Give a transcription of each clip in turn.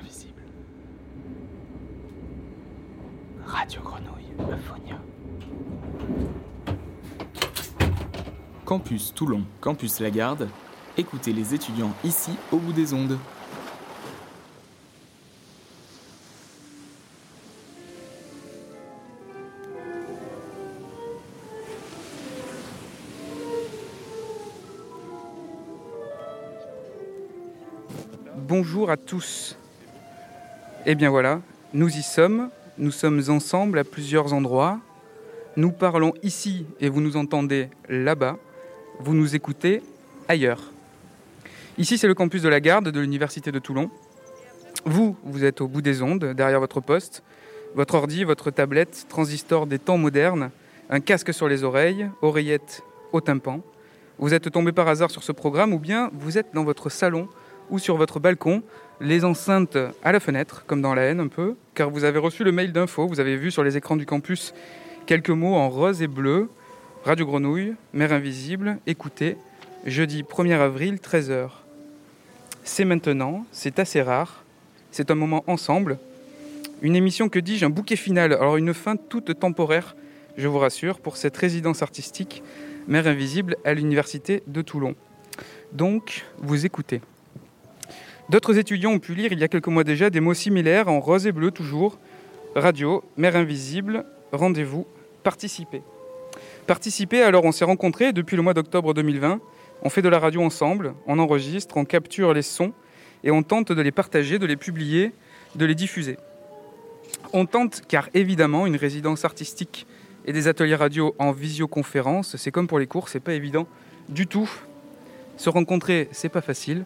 invisible. Radio Grenouille, Euphonia. Campus Toulon, Campus Lagarde, écoutez les étudiants ici au bout des ondes. Bonjour à tous. Eh bien voilà, nous y sommes. Nous sommes ensemble à plusieurs endroits. Nous parlons ici et vous nous entendez là-bas. Vous nous écoutez ailleurs. Ici, c'est le campus de la Garde de l'Université de Toulon. Vous, vous êtes au bout des ondes, derrière votre poste, votre ordi, votre tablette, transistor des temps modernes, un casque sur les oreilles, oreillette au tympan. Vous êtes tombé par hasard sur ce programme ou bien vous êtes dans votre salon ou sur votre balcon, les enceintes à la fenêtre, comme dans la haine un peu, car vous avez reçu le mail d'info, vous avez vu sur les écrans du campus quelques mots en rose et bleu. Radio Grenouille, Mère Invisible, écoutez, jeudi 1er avril, 13h. C'est maintenant, c'est assez rare, c'est un moment ensemble, une émission que dis-je, un bouquet final, alors une fin toute temporaire, je vous rassure, pour cette résidence artistique Mère Invisible à l'Université de Toulon. Donc, vous écoutez. D'autres étudiants ont pu lire il y a quelques mois déjà des mots similaires en rose et bleu toujours. Radio, Mère Invisible, rendez-vous, participez. Participer, alors on s'est rencontrés depuis le mois d'octobre 2020. On fait de la radio ensemble, on enregistre, on capture les sons et on tente de les partager, de les publier, de les diffuser. On tente car évidemment une résidence artistique et des ateliers radio en visioconférence, c'est comme pour les cours, c'est pas évident du tout. Se rencontrer, c'est pas facile.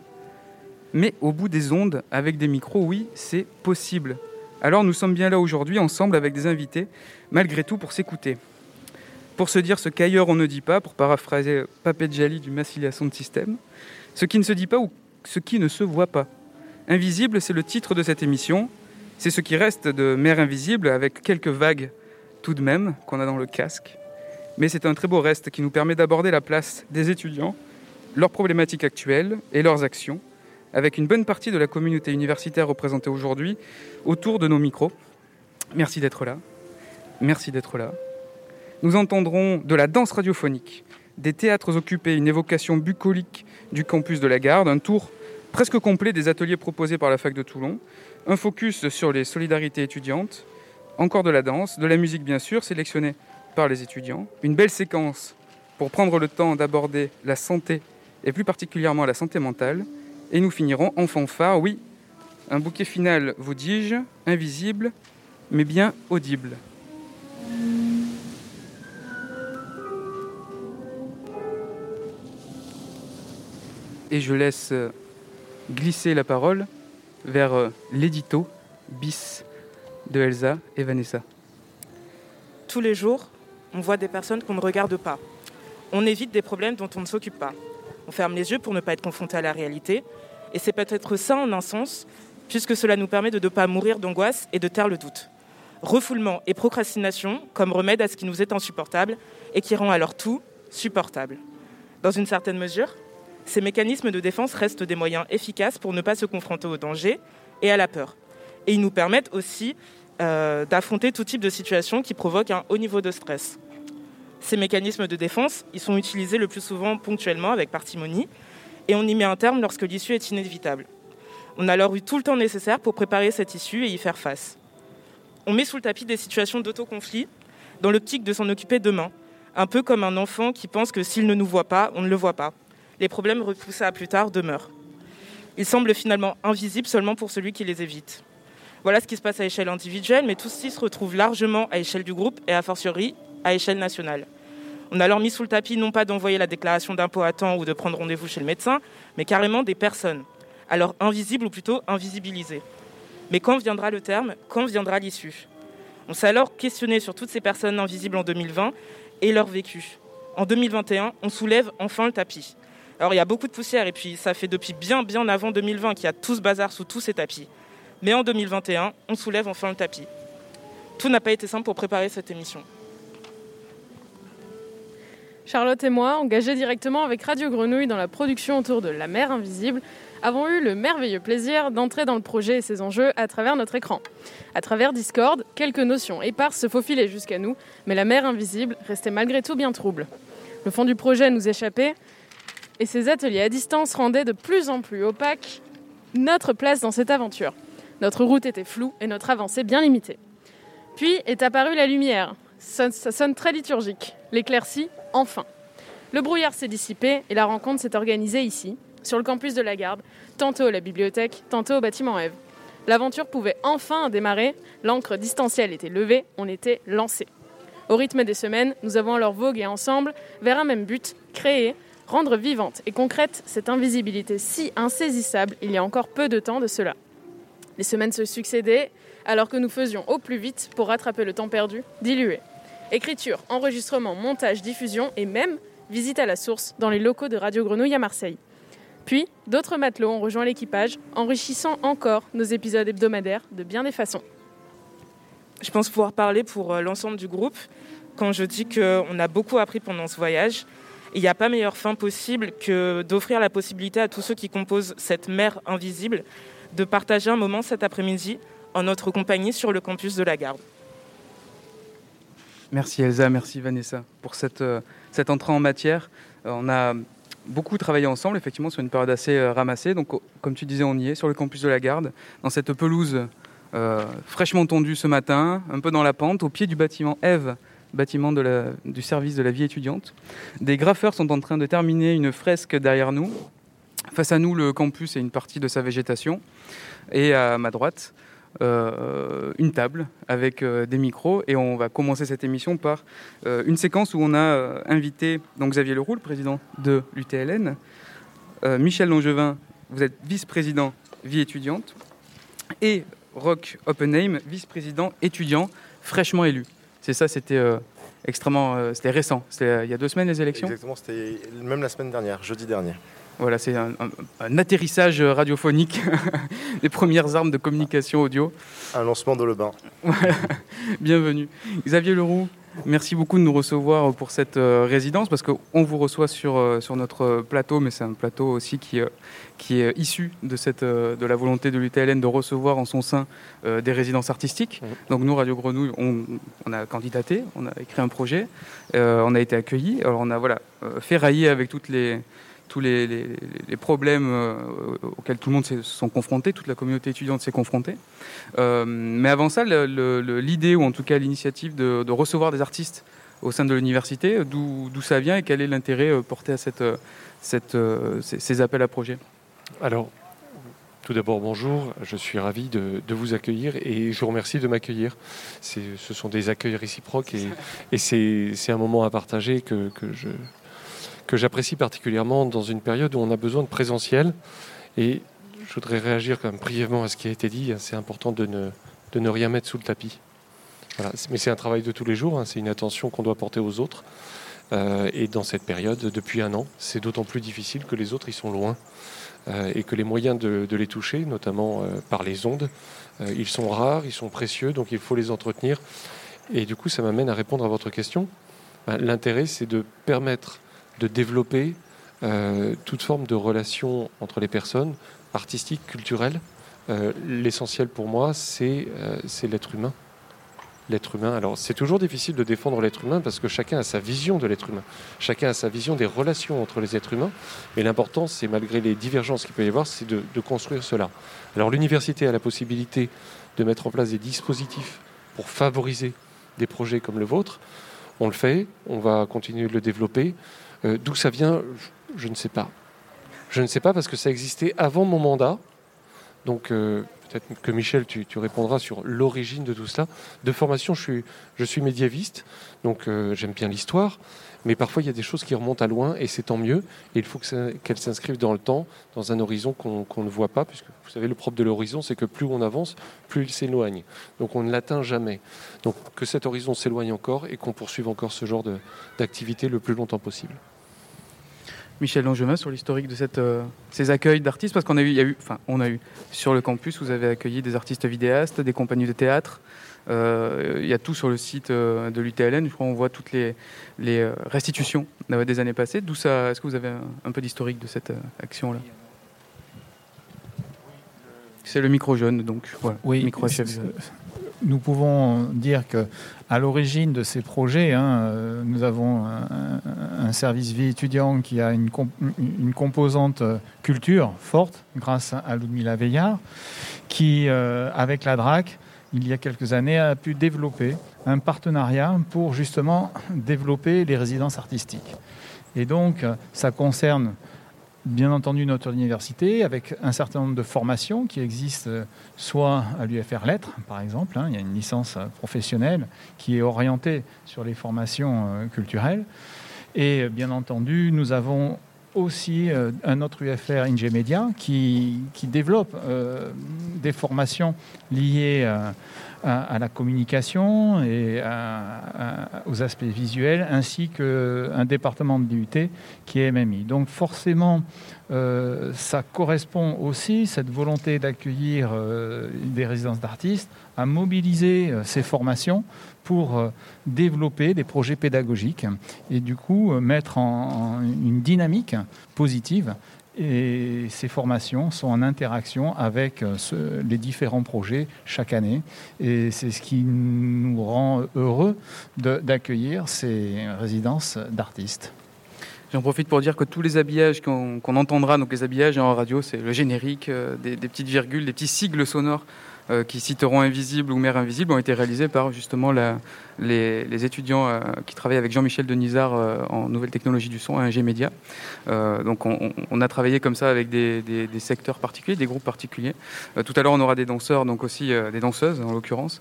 Mais au bout des ondes, avec des micros, oui, c'est possible. Alors nous sommes bien là aujourd'hui, ensemble avec des invités, malgré tout pour s'écouter. Pour se dire ce qu'ailleurs on ne dit pas, pour paraphraser Papet du Massilia de Système, ce qui ne se dit pas ou ce qui ne se voit pas. Invisible, c'est le titre de cette émission. C'est ce qui reste de Mère Invisible, avec quelques vagues tout de même qu'on a dans le casque. Mais c'est un très beau reste qui nous permet d'aborder la place des étudiants, leurs problématiques actuelles et leurs actions avec une bonne partie de la communauté universitaire représentée aujourd'hui autour de nos micros. Merci d'être là. Merci d'être là. Nous entendrons de la danse radiophonique, des théâtres occupés, une évocation bucolique du campus de la Garde, un tour presque complet des ateliers proposés par la fac de Toulon, un focus sur les solidarités étudiantes, encore de la danse, de la musique bien sûr, sélectionnée par les étudiants, une belle séquence pour prendre le temps d'aborder la santé et plus particulièrement la santé mentale, et nous finirons en fanfare, oui, un bouquet final, vous dis-je, invisible, mais bien audible. Et je laisse glisser la parole vers euh, l'édito bis de Elsa et Vanessa. Tous les jours, on voit des personnes qu'on ne regarde pas. On évite des problèmes dont on ne s'occupe pas. On ferme les yeux pour ne pas être confronté à la réalité. Et c'est peut-être ça en un sens, puisque cela nous permet de ne pas mourir d'angoisse et de taire le doute. Refoulement et procrastination comme remède à ce qui nous est insupportable et qui rend alors tout supportable. Dans une certaine mesure, ces mécanismes de défense restent des moyens efficaces pour ne pas se confronter au danger et à la peur. Et ils nous permettent aussi euh, d'affronter tout type de situation qui provoque un haut niveau de stress. Ces mécanismes de défense, ils sont utilisés le plus souvent ponctuellement avec parcimonie, et on y met un terme lorsque l'issue est inévitable. On a alors eu tout le temps nécessaire pour préparer cette issue et y faire face. On met sous le tapis des situations d'autoconflit dans l'optique de s'en occuper demain, un peu comme un enfant qui pense que s'il ne nous voit pas, on ne le voit pas. Les problèmes repoussés à plus tard demeurent. Ils semblent finalement invisibles seulement pour celui qui les évite. Voilà ce qui se passe à échelle individuelle, mais tout ceci se retrouve largement à échelle du groupe et a fortiori à échelle nationale. On a alors mis sous le tapis non pas d'envoyer la déclaration d'impôt à temps ou de prendre rendez-vous chez le médecin, mais carrément des personnes, alors invisibles ou plutôt invisibilisées. Mais quand viendra le terme Quand viendra l'issue? On s'est alors questionné sur toutes ces personnes invisibles en 2020 et leur vécu. En 2021, on soulève enfin le tapis. Alors il y a beaucoup de poussière et puis ça fait depuis bien bien avant 2020 qu'il y a tout ce bazar sous tous ces tapis. Mais en 2021, on soulève enfin le tapis. Tout n'a pas été simple pour préparer cette émission. Charlotte et moi, engagés directement avec Radio Grenouille dans la production autour de La mer invisible, avons eu le merveilleux plaisir d'entrer dans le projet et ses enjeux à travers notre écran. À travers Discord, quelques notions éparses se faufilaient jusqu'à nous, mais la mer invisible restait malgré tout bien trouble. Le fond du projet nous échappait, et ces ateliers à distance rendaient de plus en plus opaque notre place dans cette aventure. Notre route était floue et notre avancée bien limitée. Puis est apparue la lumière. Ça, sonne très liturgique. L'éclaircie, enfin. Le brouillard s'est dissipé et la rencontre s'est organisée ici, sur le campus de la Garde, tantôt à la bibliothèque, tantôt au bâtiment Eve. L'aventure pouvait enfin démarrer, l'encre distancielle était levée, on était lancé. Au rythme des semaines, nous avons alors vogué ensemble vers un même but, créer, rendre vivante et concrète cette invisibilité si insaisissable il y a encore peu de temps de cela. Les semaines se succédaient alors que nous faisions au plus vite pour rattraper le temps perdu, dilué. Écriture, enregistrement, montage, diffusion et même visite à la source dans les locaux de Radio Grenouille à Marseille. Puis, d'autres matelots ont rejoint l'équipage, enrichissant encore nos épisodes hebdomadaires de bien des façons. Je pense pouvoir parler pour euh, l'ensemble du groupe quand je dis qu'on a beaucoup appris pendant ce voyage. Il n'y a pas meilleure fin possible que d'offrir la possibilité à tous ceux qui composent cette mer invisible de partager un moment cet après-midi en notre compagnie sur le campus de la Garde. Merci Elsa, merci Vanessa pour cette, euh, cette entrée en matière. Euh, on a beaucoup travaillé ensemble, effectivement, sur une période assez euh, ramassée. Donc, oh, comme tu disais, on y est, sur le campus de la Garde, dans cette pelouse fraîchement tondue ce matin, un peu dans la pente, au pied du bâtiment Eve, bâtiment du service de la vie étudiante. Des graffeurs sont en train de terminer une fresque derrière nous. Face à nous, le campus et une partie de sa végétation. Et à ma droite, euh, une table avec euh, des micros. Et on va commencer cette émission par euh, une séquence où on a invité donc Xavier Leroux, le président de l'UTLN, Michel Langevin, vous êtes vice-président vie étudiante, et Roch Oppenheim, vice-président étudiant fraîchement élu. C'est ça, c'était extrêmement, c'était récent. C'était il y a deux semaines les élections? Exactement, c'était même la semaine dernière, jeudi dernier. Voilà, c'est un, un- un atterrissage radiophonique des premières armes de communication audio. Un lancement de le bain. Voilà, bienvenue. Xavier Leroux, merci beaucoup de nous recevoir pour cette euh, résidence, parce qu'on vous reçoit sur, euh, sur notre plateau, mais c'est un plateau aussi qui, euh, qui est issu de, cette, de la volonté de l'UTLN de recevoir en son sein des résidences artistiques. Mhm. Donc nous, Radio Grenouille, on, on a candidaté, on a écrit un projet, on a été accueillis, alors on a voilà, euh, ferraillé avec toutes les tous les, les- les problèmes euh, auxquels tout le monde s'est- se sont confrontés, toute la communauté étudiante s'est confrontée. Euh, mais avant ça, l'idée, ou en tout cas l'initiative de, de recevoir des artistes au sein de l'université, d'où ça vient et quel est l'intérêt euh, porté à cette, cette, ces, ces appels à projets? Alors, tout d'abord, bonjour. Je suis ravi de, de vous accueillir et je vous remercie de m'accueillir. Ce sont des accueils réciproques et, et c'est c'est un moment à partager que, que je que j'apprécie particulièrement dans une période où on a besoin de présentiel. Et je voudrais réagir quand même brièvement à ce qui a été dit. C'est important de ne, de ne rien mettre sous le tapis. Mais c'est un travail de tous les jours. hein. C'est une attention qu'on doit porter aux autres. Euh, et dans cette période, depuis un an, c'est d'autant plus difficile que les autres, ils sont loin euh, et que les moyens de, les toucher, notamment euh, par les ondes, ils sont rares, ils sont précieux, donc il faut les entretenir. Et du coup, ça m'amène à répondre à votre question. Ben, L'intérêt, c'est de permettre de développer euh, toute forme de relation entre les personnes, artistiques, culturelles. Euh, L'essentiel pour moi, c'est euh, c'est l'être humain. L'être humain. Alors, c'est toujours difficile de défendre l'être humain parce que chacun a sa vision de l'être humain. Chacun a sa vision des relations entre les êtres humains. Mais l'important, c'est malgré les divergences qu'il peut y avoir, c'est de, de construire cela. Alors l'université a la possibilité de mettre en place des dispositifs pour favoriser des projets comme le vôtre. On le fait, on va continuer de le développer. Euh, D'où ça vient, je, ne sais pas. Je ne sais pas parce que ça existait avant mon mandat. Donc euh, peut-être que Michel, tu, répondras sur l'origine de tout cela. De formation, je suis, médiéviste, donc euh, j'aime bien l'histoire. Mais parfois, il y a des choses qui remontent à loin et c'est tant mieux. Et il faut qu'elles s'inscrivent dans le temps, dans un horizon qu'on ne voit pas, puisque vous savez, le propre de l'horizon, c'est que plus on avance, plus il s'éloigne. Donc on ne l'atteint jamais. Donc que cet horizon s'éloigne encore et qu'on poursuive encore ce genre d'activité le plus longtemps possible. Michel Langevin, sur l'historique de cette, euh, ces accueils d'artistes, parce qu'on a eu, il y a eu, enfin, on a eu sur le campus, vous avez accueilli des artistes vidéastes, des compagnies de théâtre, Il y a tout sur le site de l'UTLN. Je crois on voit toutes les, les restitutions des années passées. D'où ça Est-ce que vous avez un, peu d'historique de cette action-là? C'est le micro jeune, donc voilà. Oui, micro nous pouvons dire que à l'origine de ces projets, hein, euh, nous avons un, service vie étudiant qui a une, composante culture forte grâce à Ludmila Veillard, qui, euh, avec la DRAC, il y a quelques années, a pu développer un partenariat pour justement développer les résidences artistiques. Et donc, ça concerne bien entendu notre université avec un certain nombre de formations qui existent euh, soit à l'UFR Lettres par exemple, hein, il y a une licence euh, professionnelle qui est orientée sur les formations euh, culturelles. Et bien entendu nous avons aussi un autre UFR Ingemedia qui, qui développe des formations liées à à, la communication et aux aspects visuels, ainsi qu'un département de DUT qui est MMI. Donc forcément, euh, ça correspond aussi, cette volonté d'accueillir euh, des résidences d'artistes, à mobiliser euh, ces formations pour développer des projets pédagogiques et du coup mettre en une dynamique positive et ces formations sont en interaction avec euh, les différents projets chaque année. Et c'est ce qui nous rend heureux d'accueillir ces résidences d'artistes. J'en profite pour dire que tous les habillages qu'on entendra, donc les habillages en radio, c'est le générique, euh, des, petites virgules, des petits sigles sonores euh, qui citeront Invisible ou Mère Invisible ont été réalisés par justement les, étudiants euh, qui travaillent avec Jean-Michel Denisard euh, en nouvelles technologies du son à Ingé Média. donc on, a travaillé comme ça avec des, secteurs particuliers, des groupes particuliers. tout à l'heure on aura des danseurs, donc aussi des danseuses en l'occurrence,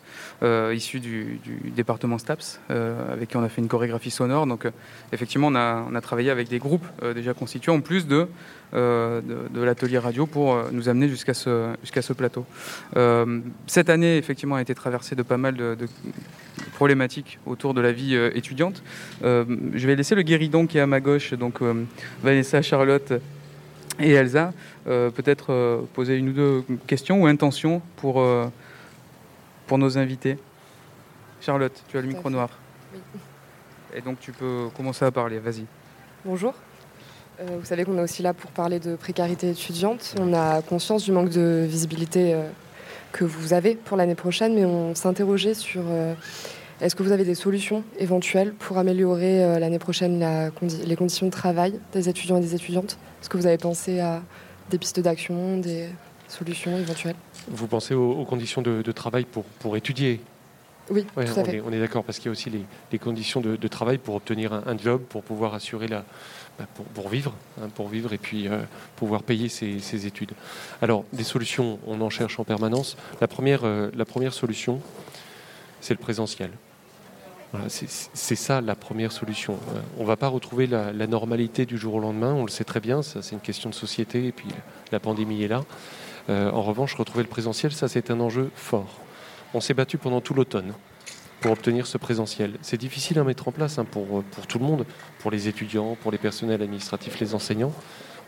issues du, département STAPS, avec qui on a fait une chorégraphie sonore. Donc effectivement on a travaillé avec des groupes déjà constitués en plus de euh, de, l'atelier radio pour euh, nous amener jusqu'à ce, jusqu'à ce plateau. Euh, cette année, effectivement, a été traversée de pas mal de, problématiques autour de la vie étudiante. je vais laisser le guéridon qui est à ma gauche, donc Vanessa, Charlotte et Elsa, peut-être poser une ou deux questions ou intentions pour, pour nos invités. Charlotte, tu as le micro noir. Oui. Et donc tu peux commencer à parler, vas-y. Bonjour. Euh, vous savez qu'on est aussi là pour parler de précarité étudiante. On a conscience du manque de visibilité euh, que vous avez pour l'année prochaine, mais on s'interrogeait sur euh, est-ce que vous avez des solutions éventuelles pour améliorer l'année prochaine les conditions de travail des étudiants et des étudiantes? Est-ce que vous avez pensé à des pistes d'action, des solutions éventuelles? Vous pensez aux, conditions de, travail pour, pour étudier? Oui, tout à on, fait. Est, on est d'accord parce qu'il y a aussi les, conditions de, travail pour obtenir un, job, pour pouvoir assurer la, bah, pour, vivre, hein, pour vivre et puis euh, pouvoir payer ses, études. Alors, des solutions, on en cherche en permanence. La première, euh, solution, c'est le présentiel. c'est ça la première solution. Euh, on ne va pas retrouver la, normalité du jour au lendemain, on le sait très bien, c'est une question de société et puis la pandémie est là. en revanche, retrouver le présentiel, ça c'est un enjeu fort. On s'est battu pendant tout l'automne pour obtenir ce présentiel. C'est difficile à mettre en place hein, pour, pour tout le monde, pour les étudiants, pour les personnels administratifs, les enseignants.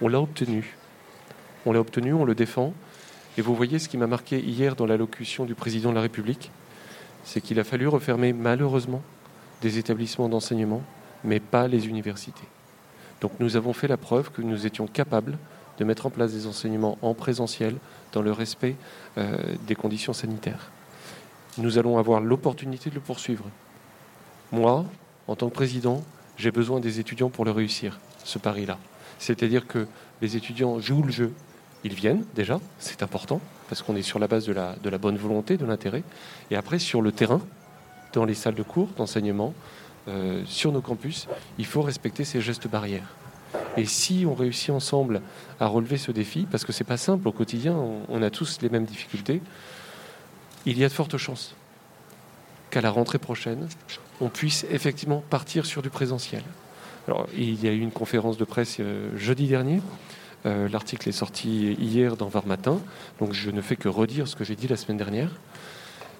On l'a obtenu. On l'a obtenu, on le défend. Et vous voyez ce qui m'a marqué hier dans l'allocution du président de la République, c'est qu'il a fallu refermer malheureusement des établissements d'enseignement, mais pas les universités. Donc nous avons fait la preuve que nous étions capables de mettre en place des enseignements en présentiel dans le respect euh, des conditions sanitaires nous allons avoir l'opportunité de le poursuivre. Moi, en tant que président, j'ai besoin des étudiants pour le réussir, ce pari-là. C'est-à-dire que les étudiants jouent le jeu. Ils viennent déjà, c'est important, parce qu'on est sur la base de la, bonne volonté, de l'intérêt. Et après, sur le terrain, dans les salles de cours, d'enseignement, euh, sur nos campus, il faut respecter ces gestes barrières. Et si on réussit ensemble à relever ce défi, parce que c'est pas simple au quotidien, on a tous les mêmes difficultés, il y a de fortes chances qu'à la rentrée prochaine, on puisse effectivement partir sur du présentiel. Alors, il y a eu une conférence de presse euh, jeudi dernier. Euh, l'article est sorti hier dans Var Matin, donc je ne fais que redire ce que j'ai dit la semaine dernière.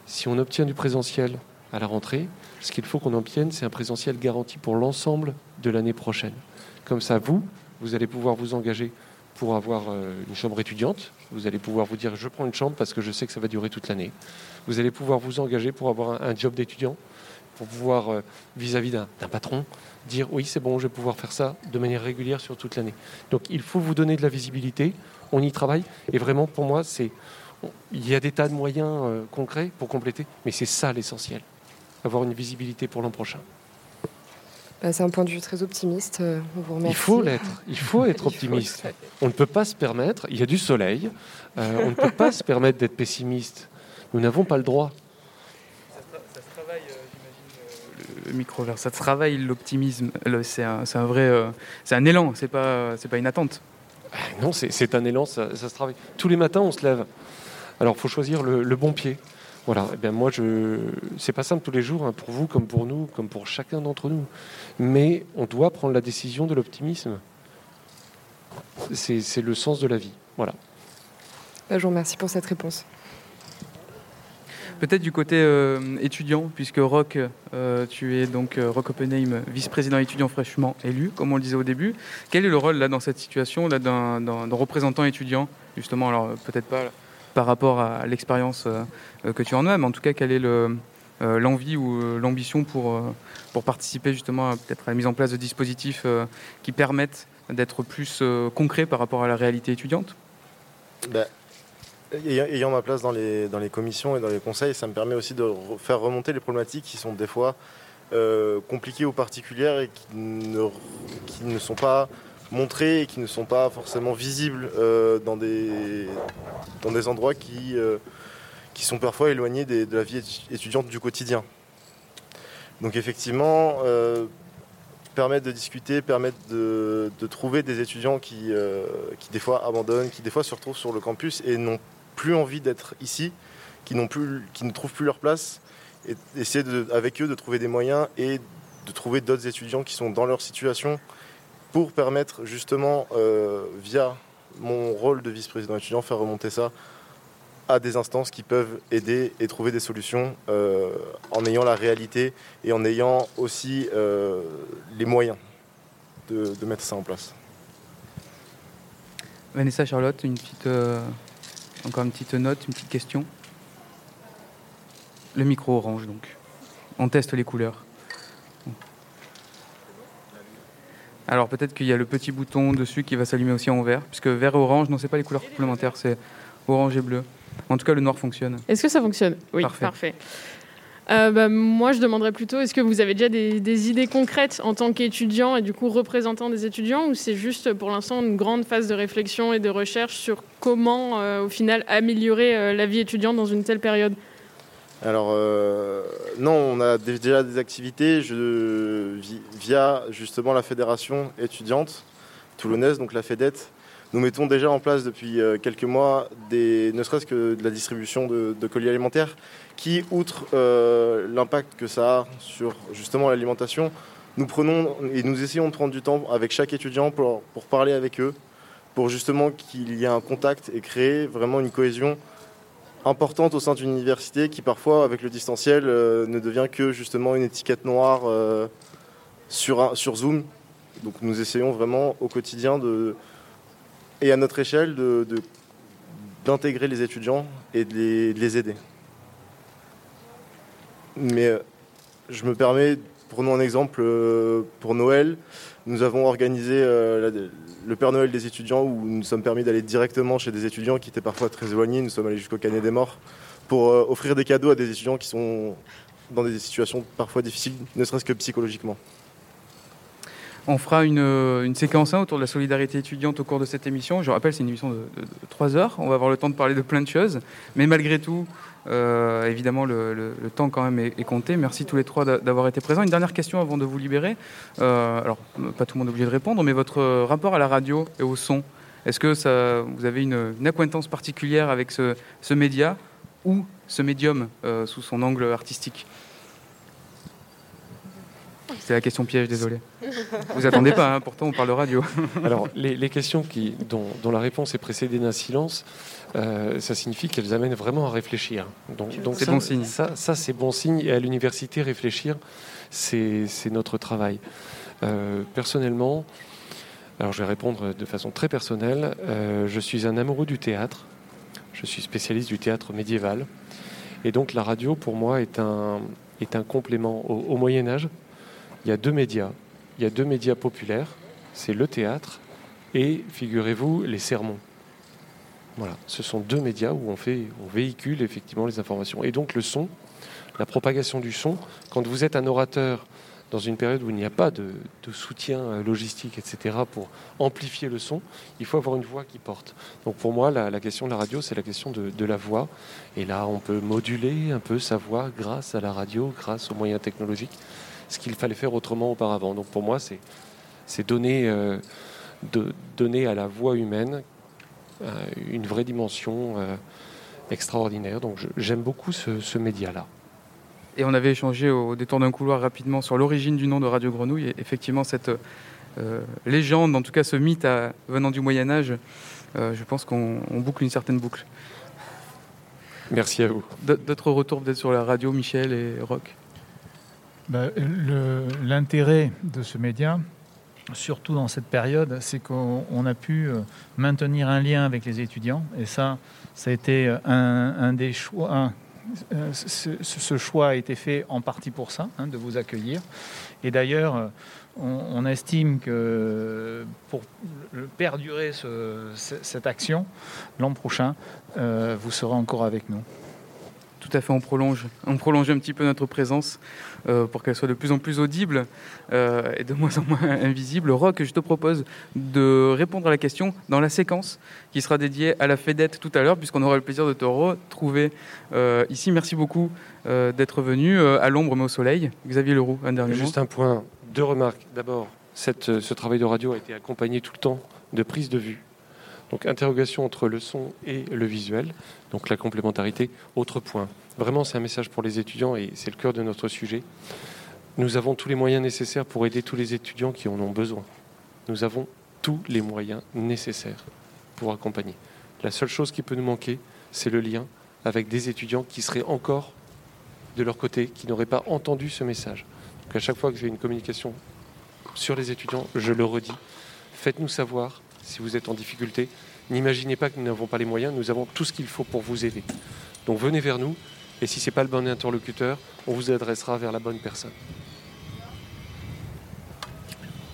Si on obtient du présentiel à la rentrée, ce qu'il faut qu'on obtienne, c'est un présentiel garanti pour l'ensemble de l'année prochaine. Comme ça, vous, vous allez pouvoir vous engager pour avoir euh, une chambre étudiante. Vous allez pouvoir vous dire je prends une chambre parce que je sais que ça va durer toute l'année. Vous allez pouvoir vous engager pour avoir un, job d'étudiant, pour pouvoir, euh, vis-à-vis d'un patron, dire oui c'est bon, je vais pouvoir faire ça de manière régulière sur toute l'année. Donc il faut vous donner de la visibilité, on y travaille, et vraiment pour moi c'est... Il y a des tas de moyens euh, concrets pour compléter, mais c'est ça l'essentiel, avoir une visibilité pour l'an prochain. Bah, c'est un point de vue très optimiste. Euh, on vous remercie. Il faut l'être. Il faut être optimiste. on ne peut pas se permettre. Il y a du soleil. Euh, on ne peut pas se permettre d'être pessimiste. Nous n'avons pas le droit. Ça, se travaille, euh, j'imagine, le micro Ça se travaille l'optimisme. C'est un, un, vrai, c'est un élan. C'est pas, c'est pas une attente. Non, c'est un élan. Ça, se travaille. Tous les matins, on se lève. Alors, il faut choisir le, le bon pied. Voilà, eh bien moi, je... c'est pas simple tous les jours, hein, pour vous comme pour nous, comme pour chacun d'entre nous. Mais on doit prendre la décision de l'optimisme. C'est le sens de la vie. Voilà. Bah, je vous remercie pour cette réponse. Peut-être du côté euh, étudiant, puisque Rock, euh, tu es donc euh, Rock Oppenheim, vice-président étudiant fraîchement élu, comme on le disait au début. Quel est le rôle là dans cette situation là d'un représentant étudiant justement? Alors peut-être pas par rapport à l'expérience euh, que tu en as, mais en tout cas, quelle est euh, l'envie ou euh, l'ambition pour, participer justement peut-être à la mise en place de dispositifs qui permettent d'être plus concrets par rapport à la réalité étudiante? Ben, Ayant ma place dans les, commissions et dans les conseils, ça me permet aussi de faire remonter les problématiques qui sont des fois compliquées ou particulières et qui ne sont pas montrées et qui ne sont pas forcément visibles dans, des, dans des endroits qui, qui sont parfois éloignés de la vie étudiante du quotidien. Donc effectivement, euh, permettre de discuter, permettre de, trouver des étudiants qui, euh, qui des fois abandonnent, qui des fois se retrouvent sur le campus et n'ont plus envie d'être ici, qui, plus, qui ne trouvent plus leur place, et essayer de, avec eux de trouver des moyens et de trouver d'autres étudiants qui sont dans leur situation pour permettre justement, euh, via mon rôle de vice-président étudiant, faire remonter ça à des instances qui peuvent aider et trouver des solutions euh, en ayant la réalité et en ayant aussi euh, les moyens de, mettre ça en place. Vanessa, Charlotte, une petite, encore une petite note, une petite question? Le micro orange, donc. On teste les couleurs. Alors peut-être qu'il y a le petit bouton dessus qui va s'allumer aussi en vert, puisque vert et orange, non, c'est pas les couleurs complémentaires, c'est orange et bleu. En tout cas, le noir fonctionne. Est-ce que ça fonctionne? Oui, parfait. Euh, bah, moi, je demanderais plutôt, est-ce que vous avez déjà des, idées concrètes en tant qu'étudiant et du coup représentant des étudiants ou c'est juste pour l'instant une grande phase de réflexion et de recherche sur comment, euh, au final, améliorer euh, la vie étudiante dans une telle période? Alors non, on a déjà des activités via justement la fédération étudiante toulonnaise, donc la FEDET, nous mettons déjà en place depuis euh, quelques mois, des, ne serait-ce que de la distribution de, colis alimentaires, qui, outre euh, l'impact que ça a sur justement l'alimentation, nous prenons et nous essayons de prendre du temps avec chaque étudiant pour, pour parler avec eux, pour justement qu'il y ait un contact et créer vraiment une cohésion importante au sein d'une université qui parfois, avec le distanciel, euh, ne devient que justement une étiquette noire sur, sur Zoom. Donc nous essayons vraiment au quotidien de, et à notre échelle d'intégrer les étudiants et de les, aider. Mais euh, je me permets, prenons un exemple euh, pour Noël. Nous avons organisé euh, le Père Noël des étudiants où nous nous sommes permis d'aller directement chez des étudiants qui étaient parfois très éloignés. Nous sommes allés jusqu'au Canet des Morts pour offrir des cadeaux à des étudiants qui sont dans des situations parfois difficiles, ne serait-ce que psychologiquement. On fera une, une séquence 1 autour de la solidarité étudiante au cours de cette émission. Je rappelle, c'est une émission de, 3 heures. On va avoir le temps de parler de plein de choses. Mais malgré tout, euh, évidemment, le, temps quand même est, compté. Merci tous les trois d'avoir été présents. Une dernière question avant de vous libérer. Euh, alors, pas tout le monde est obligé de répondre, mais votre rapport à la radio et au son, est-ce que ça, vous avez une, acquaintance particulière avec ce, média ou ce médium euh, sous son angle artistique? C'est la question piège, désolé. Vous attendez pas, hein, pourtant on parle de radio. Alors, les, questions qui, dont, la réponse est précédée d'un silence, euh, ça signifie qu'elles amènent vraiment à réfléchir. Donc, donc c'est bon signe. Ça, ça c'est bon signe. Et à l'université, réfléchir, c'est notre travail. Euh, personnellement, Alors je vais répondre de façon très personnelle. Euh, je suis un amoureux du théâtre. Je suis spécialiste du théâtre médiéval. Et donc la radio, pour moi, est un, est un complément. Au, Moyen Âge, il y a deux médias. Il y a deux médias populaires. C'est le théâtre et, figurez-vous, les sermons. Voilà, ce sont deux médias où on, fait, on véhicule effectivement les informations. Et donc le son, la propagation du son, quand vous êtes un orateur dans une période où il n'y a pas de, soutien euh, logistique, etc., pour amplifier le son, il faut avoir une voix qui porte. Donc pour moi, la, question de la radio, c'est la question de, la voix. Et là, on peut moduler un peu sa voix grâce à la radio, grâce aux moyens technologiques, ce qu'il fallait faire autrement auparavant. Donc pour moi, c'est donner, euh, donner à la voix humaine euh, une vraie dimension extraordinaire. Donc j'aime beaucoup ce média-là. Et on avait échangé au détour d'un couloir rapidement sur l'origine du nom de Radio Grenouille. Et effectivement, cette euh, légende, en tout cas ce mythe venant du Moyen Âge, euh, je pense qu'on boucle une certaine boucle. Merci à vous. D'autres retours peut-être sur la radio, Michel et Roch? Bah, L'intérêt de ce média, surtout dans cette période, c'est qu'on a pu euh, maintenir un lien avec les étudiants. Et ça, ça a été un, un des choix, euh, ce, choix a été fait en partie pour ça, hein, de vous accueillir. Et d'ailleurs, euh, on, estime que pour perdurer cette action, l'an prochain, euh, vous serez encore avec nous. Tout à fait, on prolonge, on prolonge un petit peu notre présence euh, pour qu'elle soit de plus en plus audible euh, et de moins en moins invisible. Rock, je te propose de répondre à la question dans la séquence qui sera dédiée à la FEDET tout à l'heure, puisqu'on aura le plaisir de te retrouver euh, ici. Merci beaucoup d'être venu à l'ombre mais au soleil. Xavier Leroux, un dernier Juste un point, deux remarques. D'abord, ce travail de radio a été accompagné tout le temps de prise de vue donc interrogation entre le son et le visuel, donc la complémentarité. Autre point, vraiment c'est un message pour les étudiants et c'est le cœur de notre sujet. Nous avons tous les moyens nécessaires pour aider tous les étudiants qui en ont besoin. Nous avons tous les moyens nécessaires pour accompagner. La seule chose qui peut nous manquer, c'est le lien avec des étudiants qui seraient encore de leur côté, qui n'auraient pas entendu ce message. Donc à chaque fois que j'ai une communication sur les étudiants, je le redis, faites-nous savoir si vous êtes en difficulté. N'imaginez pas que nous n'avons pas les moyens, nous avons tout ce qu'il faut pour vous aider. Donc venez vers nous, et si ce n'est pas le bon interlocuteur, on vous adressera vers la bonne personne.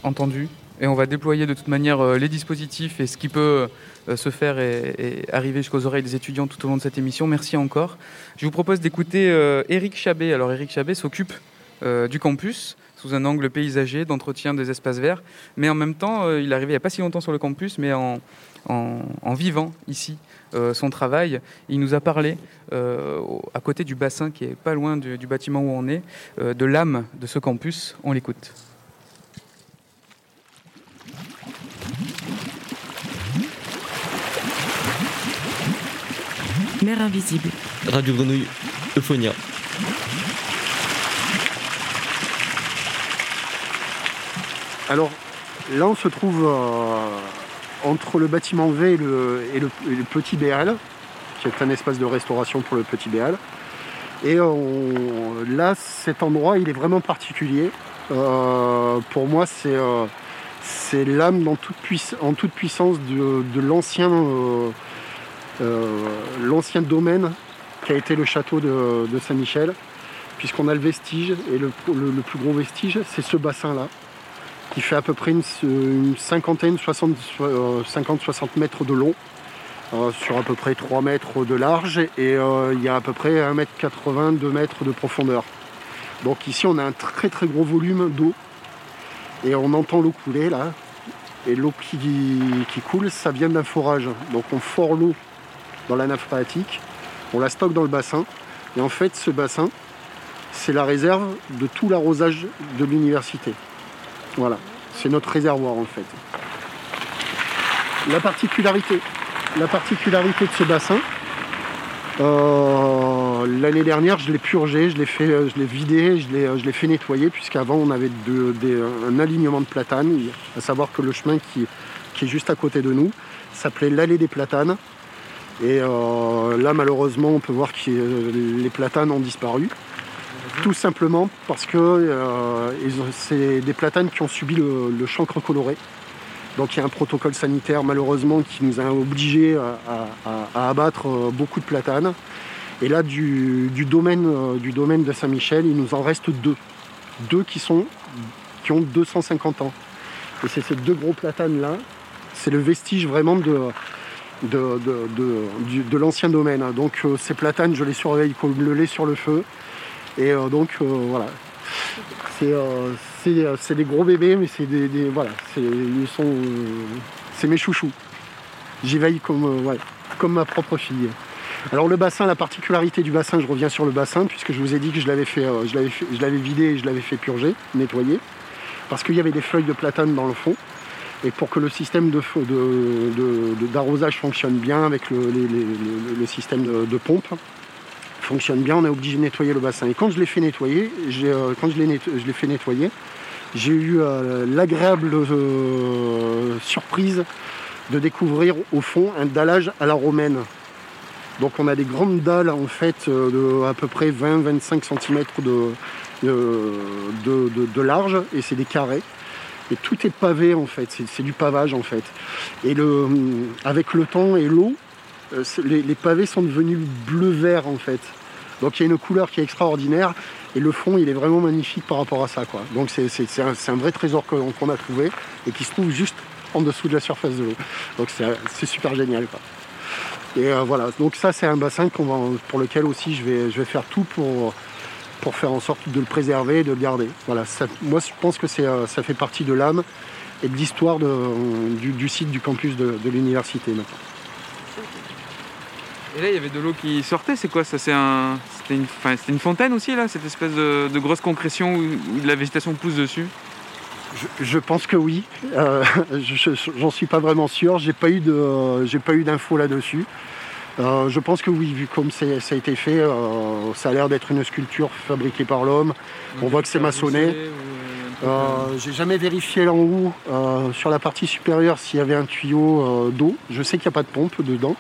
Entendu. Et on va déployer de toute manière euh, les dispositifs et ce qui peut euh, se faire et, arriver jusqu'aux oreilles des étudiants tout au long de cette émission. Merci encore. Je vous propose d'écouter Eric euh, Chabet. Alors Eric Chabet s'occupe du campus sous un angle paysager, d'entretien des espaces verts. Mais en même temps, euh, il est arrivé il n'y a pas si longtemps sur le campus, mais en, en, vivant ici euh, son travail. Il nous a parlé, euh, à côté du bassin qui est pas loin du, du bâtiment où on est, de l'âme de ce campus. On l'écoute. Mère invisible. Radio Grenouille, Euphonia. Alors là, on se trouve euh, entre le bâtiment V et le, petit BL, qui est un espace de restauration pour le petit BL. Et là, cet endroit, il est vraiment particulier. Euh, pour moi, c'est euh, l'âme en toute puissance de, l'ancien domaine qui a été le château de, Saint-Michel, puisqu'on a le vestige, et le plus gros vestige, c'est ce bassin-là qui fait à peu près une, cinquantaine, 50-60 euh, mètres de long, euh, sur à peu près 3 mètres de large, et euh, il y a à peu près 1 mètre 80, 2 mètres de profondeur. Donc ici on a un très très gros volume d'eau, et on entend l'eau couler là, et l'eau qui, qui, coule, ça vient d'un forage. Donc on fore l'eau dans la nappe phréatique, on la stocke dans le bassin, et en fait ce bassin, c'est la réserve de tout l'arrosage de l'université. Voilà, c'est notre réservoir en fait. La particularité, la particularité de ce bassin, euh, l'année dernière, je l'ai purgé, je l'ai vidé, je l'ai, fait nettoyer, puisqu'avant on avait un alignement de platanes, à savoir que le chemin qui, est juste à côté de nous s'appelait l'allée des platanes. Et euh, là, malheureusement, on peut voir que les platanes ont disparu. Tout simplement parce que euh, c'est des platanes qui ont subi le, chancre coloré. Donc il y a un protocole sanitaire malheureusement qui nous a obligés à, abattre euh, beaucoup de platanes. Et là du, domaine, euh, du domaine de Saint-Michel, il nous en reste deux. Deux qui, sont, qui ont 250 ans. Et c'est ces deux gros platanes là, c'est le vestige vraiment de, de, de, l'ancien domaine. Donc euh, ces platanes, je les surveille comme le lait sur le feu. Et donc voilà, euh, euh, c'est des gros bébés, mais c'est des, voilà, ils sont, c'est mes chouchous. J'y veille comme, euh, comme ma propre fille. Alors le bassin, la particularité du bassin, je reviens sur le bassin, puisque je vous ai dit que je l'avais fait, je l'avais vidé et je l'avais fait purger, nettoyer, parce qu'il y avait des feuilles de platane dans le fond. Et pour que le système d'arrosage de, fonctionne bien avec le système de, pompe, fonctionne bien, on est obligé de nettoyer le bassin. Et quand je l'ai fait nettoyer, euh, quand je l'ai, fait nettoyer, j'ai eu euh, l'agréable euh, surprise de découvrir au fond un dallage à la romaine. Donc on a des grandes dalles en fait de à peu près 20-25 cm de, de, large et c'est des carrés. Et tout est pavé en fait, c'est, du pavage en fait. Et le, avec le temps et l'eau, les, les, pavés sont devenus bleu-vert en fait. Donc il y a une couleur qui est extraordinaire et le fond il est vraiment magnifique par rapport à ça. Quoi. Donc c'est un, vrai trésor qu'on a trouvé et qui se trouve juste en dessous de la surface de l'eau. Donc c'est super génial. Et euh, voilà, donc ça c'est un bassin pour lequel aussi je vais, je vais faire tout pour, pour faire en sorte de le préserver et de le garder. Voilà, moi je pense que euh, ça fait partie de l'âme et de l'histoire du, du, site du campus de, de l'université maintenant. Et là, il y avait de l'eau qui sortait. C'est quoi ça? C'est un... C'était une... une fontaine aussi, là Cette espèce de, grosse concrétion où... la végétation pousse dessus? Je, pense que oui. Euh, j'en suis pas vraiment sûr. J'ai pas eu de, j'ai pas eu d'infos là-dessus. Euh, je pense que oui, vu comme ça a été fait, euh, ça a l'air d'être une sculpture fabriquée par l'homme. On voit que c'est maçonné. j'ai jamais vérifié là en haut, sur la partie supérieure, s'il y avait un tuyau d'eau. Je sais qu'il n'y a pas de pompe dedans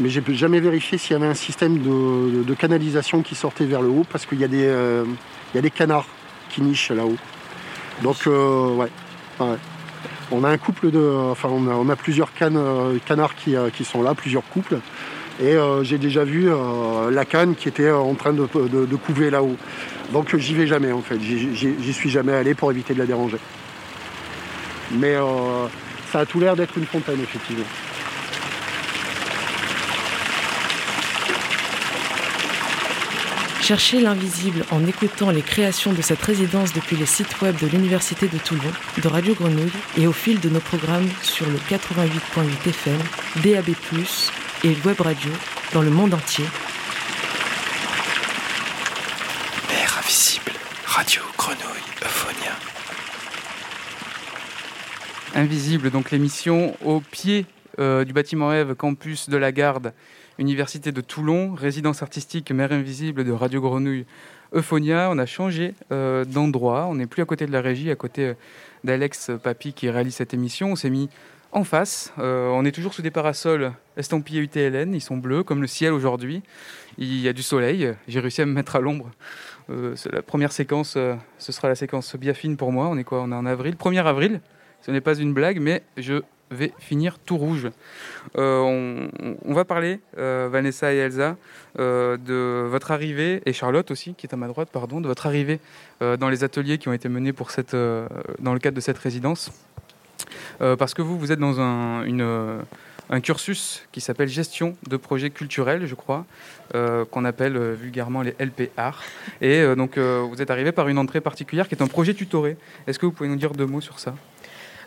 mais j'ai jamais vérifié s'il y avait un système de, canalisation qui sortait vers le haut parce qu'il y, a des, euh, des canards qui nichent là-haut. Donc euh, ouais, On a un couple de. Enfin on a, plusieurs euh, canards qui, sont là, plusieurs couples. Et j'ai déjà vu la canne qui était en train de, de couver là-haut. Donc j'y vais jamais en fait. J'y suis jamais allé pour éviter de la déranger. Mais ça a tout l'air d'être une fontaine effectivement. Cherchez l'invisible en écoutant les créations de cette résidence depuis le site web de l'Université de Toulon, de Radio Grenouille et au fil de nos programmes sur le 88.8 FM, DAB+, et web radio dans le monde entier. Mer invisible, Radio Grenouille, Euphonia. Invisible, donc l'émission au pied euh, du bâtiment Eve, campus de la Garde Université de Toulon, résidence artistique Mère Invisible de Radio Grenouille Euphonia. On a changé euh, d'endroit. On n'est plus à côté de la régie, à côté euh, d'Alex Papy qui réalise cette émission. On s'est mis en face. Euh, on est toujours sous des parasols estampillés UTLN. Ils sont bleus comme le ciel aujourd'hui. Il y a du soleil. J'ai réussi à me mettre à l'ombre. la première séquence, ce sera la séquence Biafine pour moi. On est quoi? On est en avril, 1er avril. Ce n'est pas une blague, mais je vais finir tout rouge. Euh, on, va parler, euh, Vanessa et Elsa, euh, de votre arrivée, et Charlotte aussi, qui est à ma droite, pardon, de votre arrivée dans les ateliers qui ont été menés pour cette, dans le cadre de cette résidence. parce que vous, vous êtes dans un, une, un cursus qui s'appelle gestion de projets culturels, je crois, qu'on appelle vulgairement les LPR. Et donc, vous êtes arrivé par une entrée particulière qui est un projet tutoré. Est-ce que vous pouvez nous dire deux mots sur ça?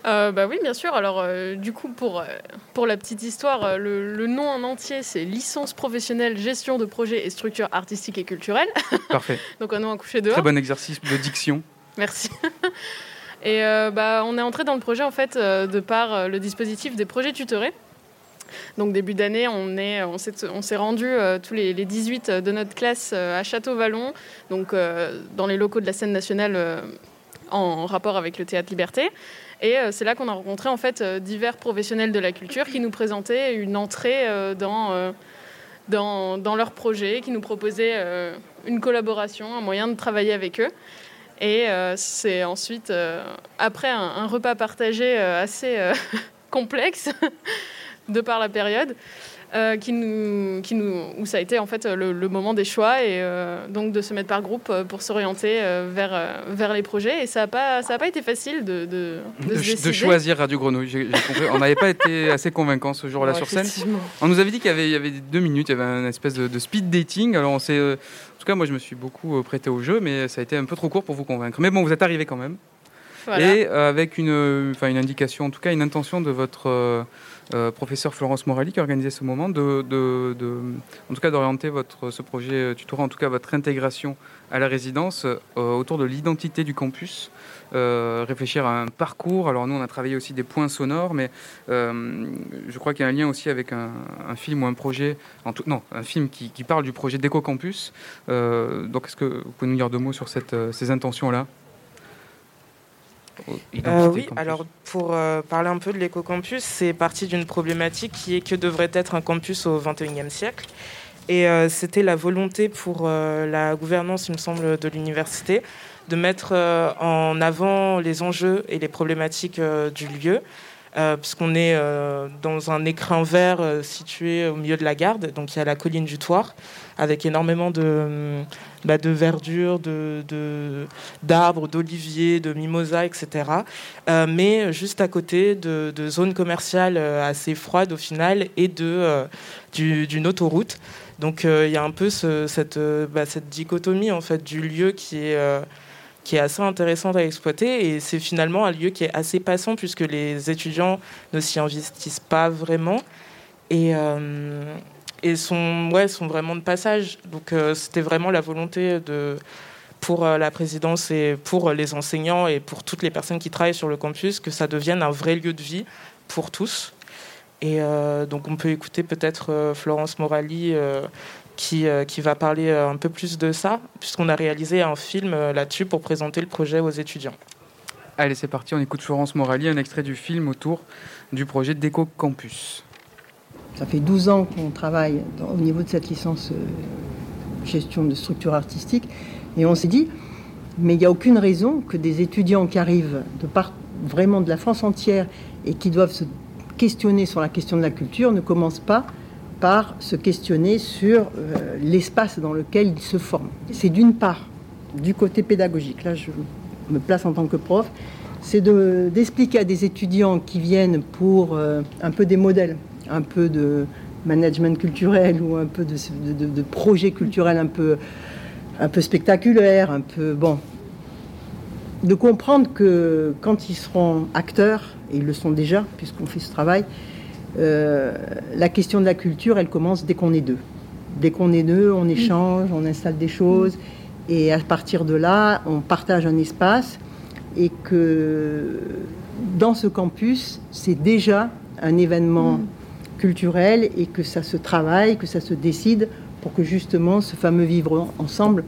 Euh, bah oui, bien sûr. Alors, euh, du coup, pour, euh, pour la petite histoire, le, nom en entier, c'est licence professionnelle gestion de projets et structures artistiques et culturelles. Parfait. Donc, un nom à coucher dehors. Très bon exercice de diction. Merci. Et bah, on est entré dans le projet, en fait, de par le dispositif des projets tutorés. Donc début d'année, on est, on s'est, on s'est rendu tous les, les, 18 de notre classe à Château-Vallon, donc dans les locaux de la scène nationale en rapport avec le théâtre Liberté. Et euh, c'est là qu'on a rencontré en fait euh, divers professionnels de la culture qui nous présentaient une entrée euh, dans, dans, leur projet, qui nous proposaient une collaboration, un moyen de travailler avec eux. Et c'est ensuite, après un, repas partagé assez complexe de par la période, euh, qui nous, qui nous, où ça a été en fait le, moment des choix et euh, donc de se mettre par groupe euh, pour s'orienter vers, vers les projets. Et ça n'a pas, ça a pas été facile de, de, de, choisir Radio Grenouille. On n'avait pas été assez convaincant ce jour-là sur scène. On nous avait dit qu'il y avait, il y avait deux minutes, il y avait une espèce de, speed dating. Alors on s'est, en tout cas, moi je me suis beaucoup prêté au jeu, mais ça a été un peu trop court pour vous convaincre. Mais bon, vous êtes arrivé quand même. Et avec une, enfin, une indication, en tout cas une intention de votre euh, professeur Florence Morali qui a organisé ce moment, en tout cas d'orienter votre, ce projet euh, tutorat, en tout cas votre intégration à la résidence euh, autour de l'identité du campus, réfléchir à un parcours. Alors nous, on a travaillé aussi des points sonores, mais je crois qu'il y a un lien aussi avec un, film ou un projet, en tout, non, un film qui, parle du projet d'Eco-Campus. donc est-ce que vous pouvez nous dire deux mots sur ces intentions-là? Euh, oui, alors pour euh, parler un peu de l'éco-campus, c'est parti d'une problématique qui est que devrait être un campus au XXIe siècle. Et euh, c'était la volonté pour la gouvernance, il me semble, de l'université de mettre en avant les enjeux et les problématiques du lieu. puisqu'on est dans un écrin vert situé au milieu de la garde, donc il y a la colline du Toire, avec énormément de, bah, de verdure, d'arbres, de, d'oliviers, de mimosas, etc. Euh, mais juste à côté de, zones commerciales euh, assez froides au final et de, euh, d'une autoroute. Donc il y a un peu cette, bah, cette dichotomie en fait du lieu qui est qui est assez intéressante à exploiter et c'est finalement un lieu qui est assez passant puisque les étudiants ne s'y investissent pas vraiment et, et sont, ouais, sont vraiment de passage. Donc euh, c'était vraiment la volonté de, pour euh, la présidence et pour les enseignants et pour toutes les personnes qui travaillent sur le campus que ça devienne un vrai lieu de vie pour tous. Et euh, donc on peut écouter peut-être Florence Morali qui, qui va parler un peu plus de ça, puisqu'on a réalisé un film là-dessus pour présenter le projet aux étudiants. Allez, c'est parti, on écoute Florence Morali, un extrait du film autour du projet Déco Campus. Ça fait 12 ans qu'on travaille au niveau de cette licence euh, gestion de structure artistique. Et on s'est dit, mais il n'y a aucune raison que des étudiants qui arrivent de part vraiment de la France entière et qui doivent se questionner sur la question de la culture ne commencent pas par se questionner sur euh, l'espace dans lequel ils se forment. C'est d'une part du côté pédagogique, là je me place en tant que prof, c'est d'expliquer à des étudiants qui viennent pour euh, un peu des modèles un peu de management culturel ou un peu de, projet culturel un peu, un peu spectaculaire, un peu bon. De comprendre que quand ils seront acteurs, et ils le sont déjà puisqu'on fait ce travail, euh, la question de la culture, elle commence dès qu'on est deux. Dès qu'on est deux, on échange, on installe des choses, et à partir de là, on partage un espace, et que dans ce campus, c'est déjà un événement culturel et que ça se travaille, que ça se décide pour que justement ce fameux vivre ensemble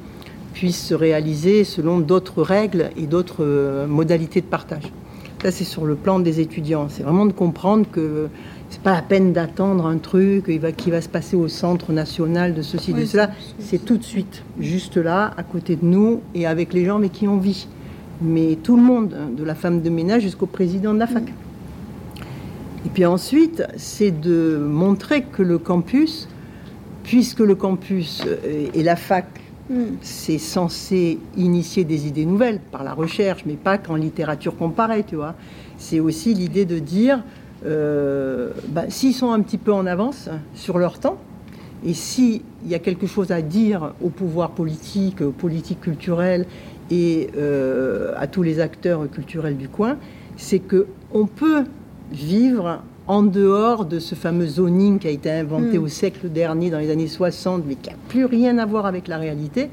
puisse se réaliser selon d'autres règles et d'autres euh, modalités de partage. Ça, c'est sur le plan des étudiants. C'est vraiment de comprendre que c'est pas la peine d'attendre un truc qui va, qui va se passer au centre national de ceci, de cela. C'est tout de suite, juste là, à côté de nous et avec les gens avec qui on vit. Mais tout le monde, hein, de la femme de ménage jusqu'au président de la fac. Et puis ensuite, c'est de montrer que le campus, puisque le campus et la fac, hmm. c'est censé initier des idées nouvelles par la recherche, mais pas qu'en littérature comparée, tu vois. C'est aussi l'idée de dire, euh, bah, s'ils sont un petit peu en avance sur leur temps, et s'il y a quelque chose à dire au pouvoir politique, aux politiques culturelles et euh, à tous les acteurs culturels du coin, c'est que on peut vivre en dehors de ce fameux zoning qui a été inventé hmm. au siècle dernier, dans les années 60, mais qui n'a plus rien à voir avec la réalité,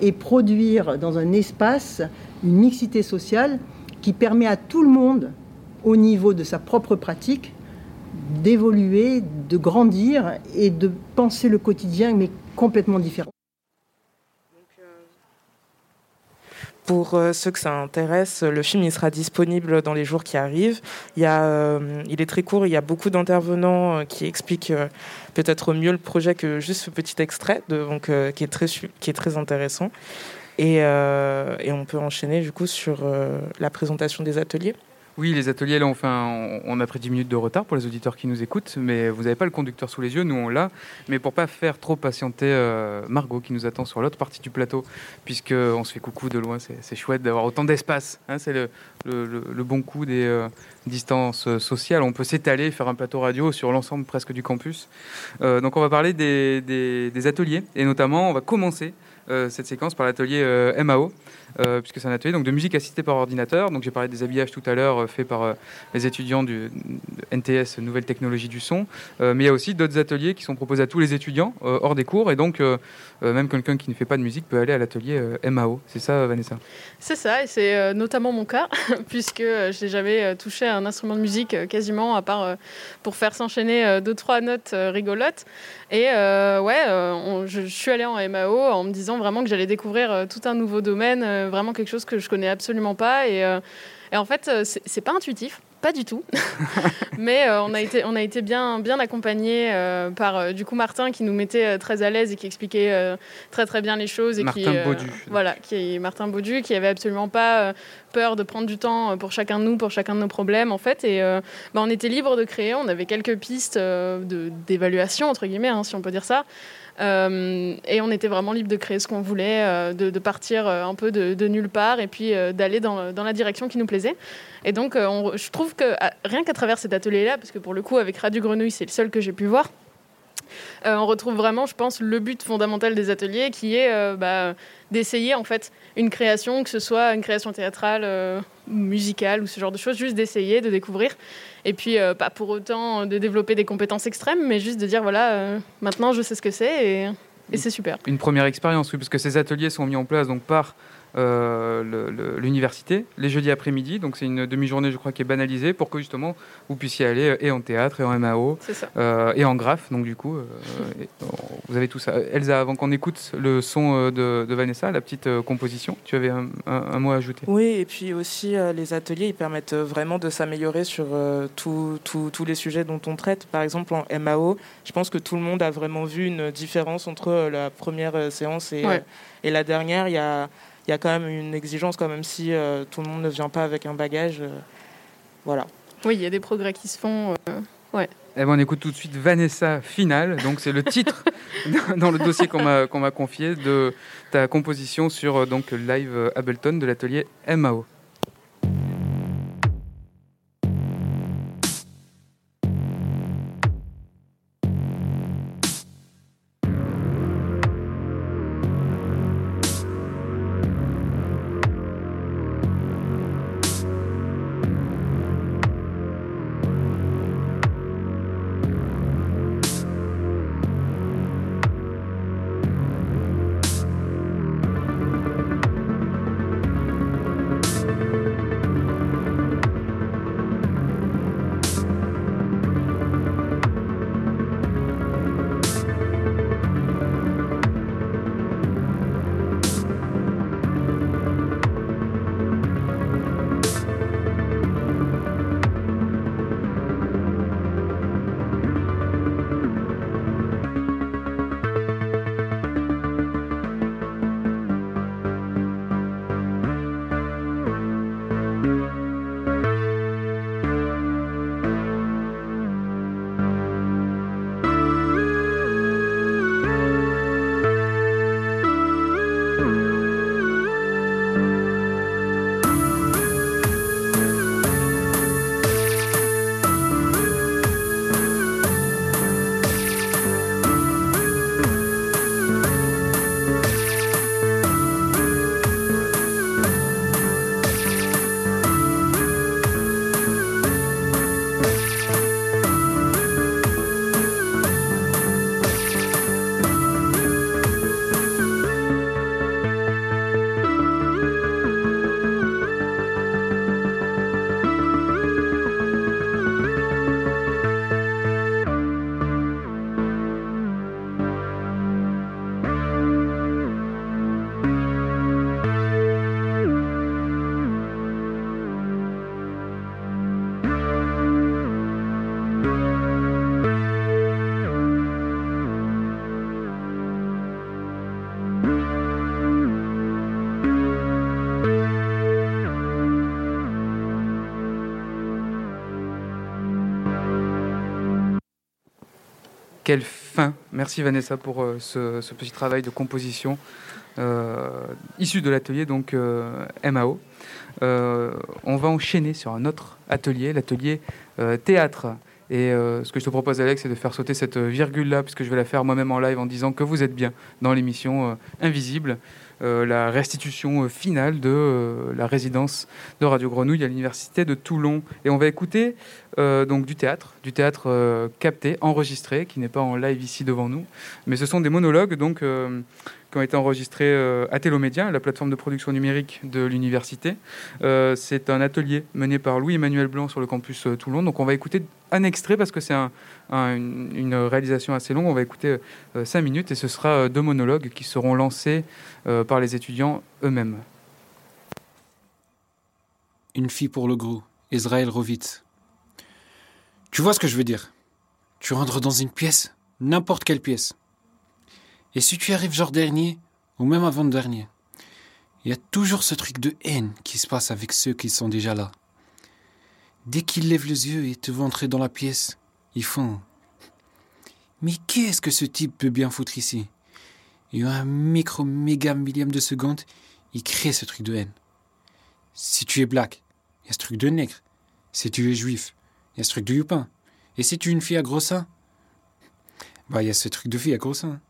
et produire dans un espace une mixité sociale qui permet à tout le monde, au niveau de sa propre pratique, d'évoluer, de grandir et de penser le quotidien, mais complètement différent. Pour euh, ceux que ça intéresse, le film il sera disponible dans les jours qui arrivent. Il, euh, est très court, il y a beaucoup d'intervenants euh, qui expliquent peut-être mieux le projet que juste ce petit extrait, donc, qui, est très, qui est très intéressant. Et, et on peut enchaîner du coup sur la présentation des ateliers. Oui, les ateliers, là, on, on a pris 10 minutes de retard pour les auditeurs qui nous écoutent, mais vous n'avez pas le conducteur sous les yeux, nous on l'a. Mais pour pas faire trop patienter euh, Margot qui nous attend sur l'autre partie du plateau, puisqu'on se fait coucou de loin, c'est chouette d'avoir autant d'espace. Hein, c'est le, bon coup des euh, distances euh, sociales. On peut s'étaler, faire un plateau radio sur l'ensemble presque du campus. donc on va parler des, ateliers, et notamment on va commencer cette séquence par l'atelier MAO. Euh, puisque c'est un atelier donc, de musique assistée par ordinateur. Donc j'ai parlé des habillages tout à l'heure euh, faits par euh, les étudiants du NTS, Nouvelle Technologie du Son. mais il y a aussi d'autres ateliers qui sont proposés à tous les étudiants hors des cours. Et donc même quelqu'un qui ne fait pas de musique peut aller à l'atelier MAO. C'est ça, Vanessa? C'est ça, et c'est notamment mon cas, puisque je n'ai jamais touché à un instrument de musique quasiment, à part pour faire s'enchaîner deux, trois notes rigolotes. Et ouais, je, je, suis allée en MAO en me disant vraiment que j'allais découvrir tout un nouveau domaine euh, vraiment quelque chose que je connais absolument pas. Et, euh, et en fait, euh, c'est pas intuitif. Pas du tout. Mais on a été, on a été bien, bien accompagnés par du coup Martin qui nous mettait très à l'aise et qui expliquait très très bien les choses. Et Martin qui, Baudu. Voilà, qui est Martin Baudu, qui avait absolument pas peur de prendre du temps pour chacun de nous, pour chacun de nos problèmes en fait. Et bah, on était libre de créer. On avait quelques pistes d'évaluation entre guillemets, hein, si on peut dire ça. Euh, et on était vraiment libre de créer ce qu'on voulait, euh, de, partir euh, un peu de, nulle part et puis d'aller dans, la direction qui nous plaisait. Et donc, je trouve que rien qu'à travers cet atelier-là, parce que pour le coup, avec Radio Grenouille, c'est le seul que j'ai pu voir, on retrouve vraiment, je pense, le but fondamental des ateliers qui est bah, d'essayer en fait une création, que ce soit une création théâtrale, musicale ou ce genre de choses, juste d'essayer, de découvrir. Et puis, euh, pas pour autant de développer des compétences extrêmes, mais juste de dire voilà, euh, maintenant je sais ce que c'est et, et c'est super. Une première expérience, oui, parce que ces ateliers sont mis en place donc par euh, l'université les jeudis après-midi. Donc c'est une demi-journée, je crois, qui est banalisée pour que justement vous puissiez aller euh, et en théâtre et en MAO euh, et en graphe. Donc du coup, vous avez tout ça. Elsa, avant qu'on écoute le son de, Vanessa, la petite composition, tu avais un, mot à ajouter? Oui, et puis aussi les ateliers, ils permettent vraiment de s'améliorer sur tous les sujets dont on traite. Par exemple, en MAO, je pense que tout le monde a vraiment vu une différence entre la première séance et, et la dernière. Il y a il y a quand même une exigence, quand même si euh, tout le monde ne vient pas avec un bagage. Euh, voilà. Oui, il y a des progrès qui se font. Euh, ouais. Eh ben, on écoute tout de suite Vanessa Finale. Donc, c'est le titre dans le dossier qu'on m'a, qu'on m'a confié de ta composition sur donc, Live Ableton de l'atelier MAO. Fin Merci Vanessa pour euh, ce, petit travail de composition euh, issu de l'atelier donc euh, MAO. On va enchaîner sur un autre atelier, l'atelier théâtre. Et ce que je te propose, Alex, c'est de faire sauter cette virgule-là, puisque je vais la faire moi-même en live en disant que vous êtes bien dans l'émission Invisible, la restitution euh, finale de euh, la résidence de Radio Grenouille à l'université de Toulon. Et on va écouter euh, donc du théâtre, du théâtre euh, capté, enregistré, qui n'est pas en live ici devant nous, mais ce sont des monologues donc euh, qui ont été enregistrés euh, à Télomédia, la plateforme de production numérique de l'université. Euh, c'est un atelier mené par Louis-Emmanuel Blanc sur le campus euh, Toulon. Donc on va écouter un extrait parce que c'est un- un- une, une réalisation assez longue. On va écouter euh, cinq minutes et ce sera euh, deux monologues qui seront lancés euh, par les étudiants eux-mêmes. Une fille pour le gros, Israël Rovitz. Tu vois ce que je veux dire? Tu rentres dans une pièce, n'importe quelle pièce. Et si tu arrives genre dernier, ou même avant-dernier, il y a toujours ce truc de haine qui se passe avec ceux qui sont déjà là. Dès qu'ils lèvent les yeux et te voient entrer dans la pièce, ils font Mais qu'est-ce que ce type peut bien foutre ici? Et en un micro méga millième de seconde, il crée ce truc de haine. Si tu es black, il y a ce truc de nègre. Si tu es juif, il y a ce truc de youpin. Et si tu es une fille à gros seins, bah il y a ce truc de fille à gros seins.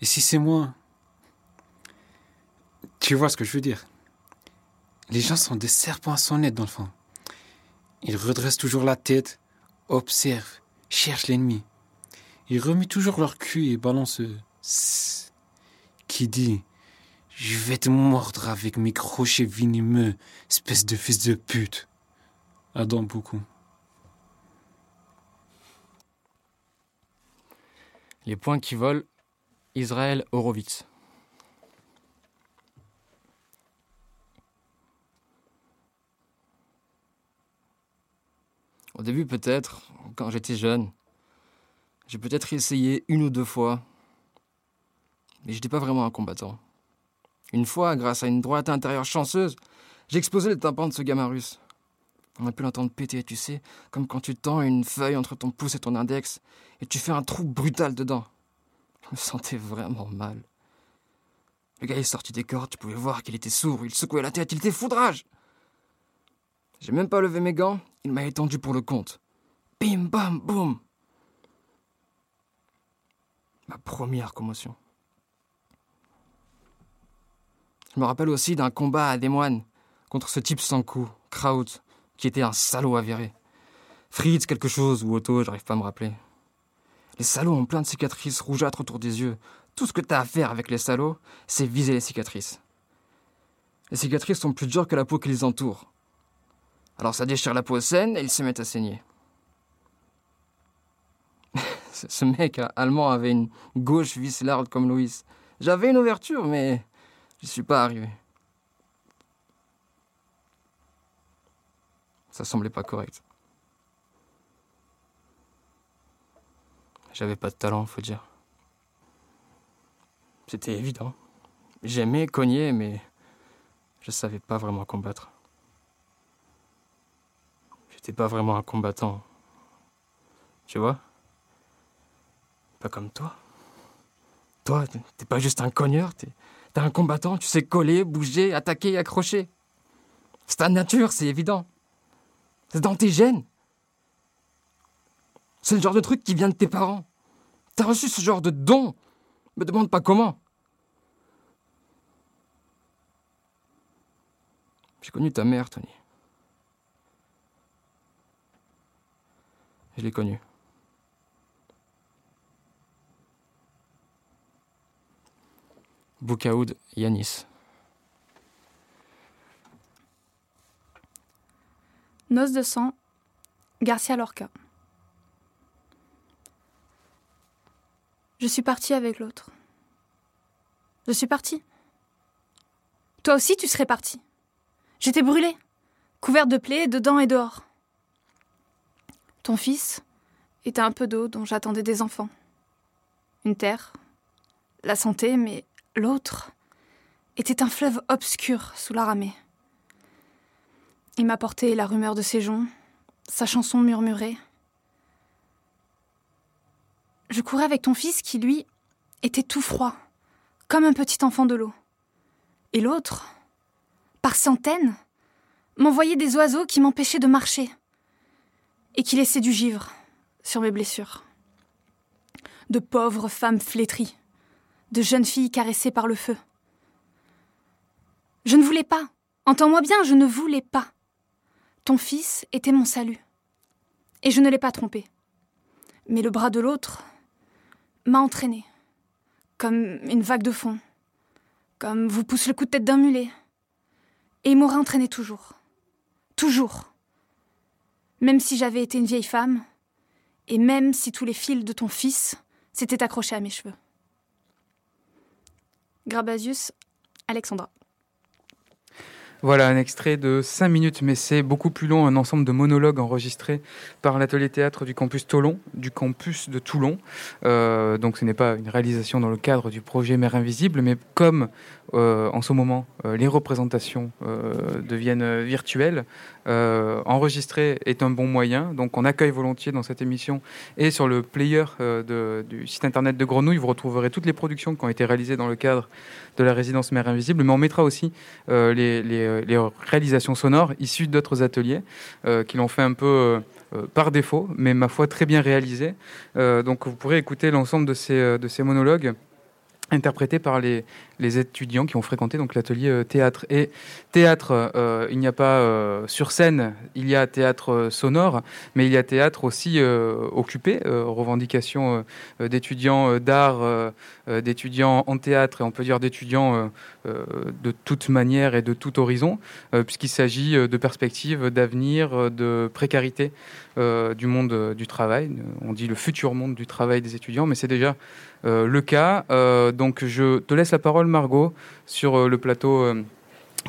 Et si c'est moi, tu vois ce que je veux dire. Les gens sont des serpents à son dans le fond. Ils redressent toujours la tête, observent, cherchent l'ennemi. Ils remuent toujours leur cul et balancent ce qui dit Je vais te mordre avec mes crochets venimeux, espèce de fils de pute. Adam beaucoup. Les points qui volent, Israël Horowitz. Au début, peut-être, quand j'étais jeune, j'ai peut-être essayé une ou deux fois, mais j'étais pas vraiment un combattant. Une fois, grâce à une droite intérieure chanceuse, j'ai explosé le tympan de ce gamin russe. On a pu l'entendre péter, tu sais, comme quand tu tends une feuille entre ton pouce et ton index, et tu fais un trou brutal dedans. Je me sentais vraiment mal. Le gars est sorti des cordes, tu pouvais voir qu'il était sourd, il secouait la tête, il était foudrage. J'ai même pas levé mes gants, il m'a étendu pour le compte. Bim bam boum. Ma première commotion. Je me rappelle aussi d'un combat à des moines contre ce type sans cou, Kraut, qui était un salaud avéré. Fritz quelque chose ou Otto, j'arrive pas à me rappeler. Les salauds ont plein de cicatrices rougeâtres autour des yeux. Tout ce que t'as à faire avec les salauds, c'est viser les cicatrices. Les cicatrices sont plus dures que la peau qui les entoure. Alors ça déchire la peau saine et ils se mettent à saigner. Ce mec allemand avait une gauche vislarde comme Louis. J'avais une ouverture, mais je suis pas arrivé. Ça semblait pas correct. J'avais pas de talent, faut dire. C'était évident. J'aimais cogner, mais je savais pas vraiment combattre. J'étais pas vraiment un combattant. Tu vois? Pas comme toi. Toi, t'es- t'es pas juste un cogneur, t'es t'es un combattant, tu sais coller, bouger, attaquer, accrocher. C'est ta nature, c'est évident. C'est dans tes gènes. C'est le genre de truc qui vient de tes parents. T'as reçu ce genre de don. Me demande pas comment. J'ai connu ta mère, Tony. Je l'ai connue. Boukaoud Yanis. Noce de sang, Garcia Lorca. Je suis partie avec l'autre. Je suis partie. Toi aussi, tu serais parti. J'étais brûlée, couverte de plaies, dedans et dehors. Ton fils était un peu d'eau dont j'attendais des enfants. Une terre, la santé, mais l'autre était un fleuve obscur sous la ramée. Il m'apportait la rumeur de ses joncs, sa chanson murmurée. je courais avec ton fils qui, lui, était tout froid, comme un petit enfant de l'eau. Et l'autre, par centaines, m'envoyait des oiseaux qui m'empêchaient de marcher et qui laissaient du givre sur mes blessures. De pauvres femmes flétries, de jeunes filles caressées par le feu. Je ne voulais pas, entends-moi bien, je ne voulais pas. Ton fils était mon salut. Et je ne l'ai pas trompé. Mais le bras de l'autre m'a entraîné, comme une vague de fond, comme vous pousse le coup de tête d'un mulet. Et il m'aurait entraîné toujours. Toujours. Même si j'avais été une vieille femme, et même si tous les fils de ton fils s'étaient accrochés à mes cheveux. Grabasius, Alexandra. Voilà un extrait de 5 minutes, mais c'est beaucoup plus long, un ensemble de monologues enregistrés par l'atelier théâtre du campus Toulon, du campus de Toulon. Euh, donc ce n'est pas une réalisation dans le cadre du projet Mère Invisible, mais comme euh, en ce moment euh, les représentations deviennent virtuelles, enregistrer est un bon moyen. Donc on accueille volontiers dans cette émission et sur le player du site internet de Grenouille, vous retrouverez toutes les productions qui ont été réalisées dans le cadre de la résidence Mère Invisible, mais on mettra aussi les, les euh, les, réalisations sonores issues d'autres ateliers euh, qui l'ont fait un peu euh, par défaut, mais ma foi très bien réalisé. donc vous pourrez écouter l'ensemble de ces monologues interprétés par les, les étudiants qui ont fréquenté donc l'atelier euh, théâtre. Et théâtre, euh, il n'y a pas euh, sur scène, il y a théâtre sonore, mais il y a théâtre aussi occupé, revendication d'étudiants d'art, d'étudiants en théâtre, et on peut dire d'étudiants de toute manière et de tout horizon, puisqu'il s'agit de perspectives, d'avenir, de précarité du monde du travail. On dit le futur monde du travail des étudiants, mais c'est déjà le cas. donc je te laisse la parole Margot sur euh, le plateau euh,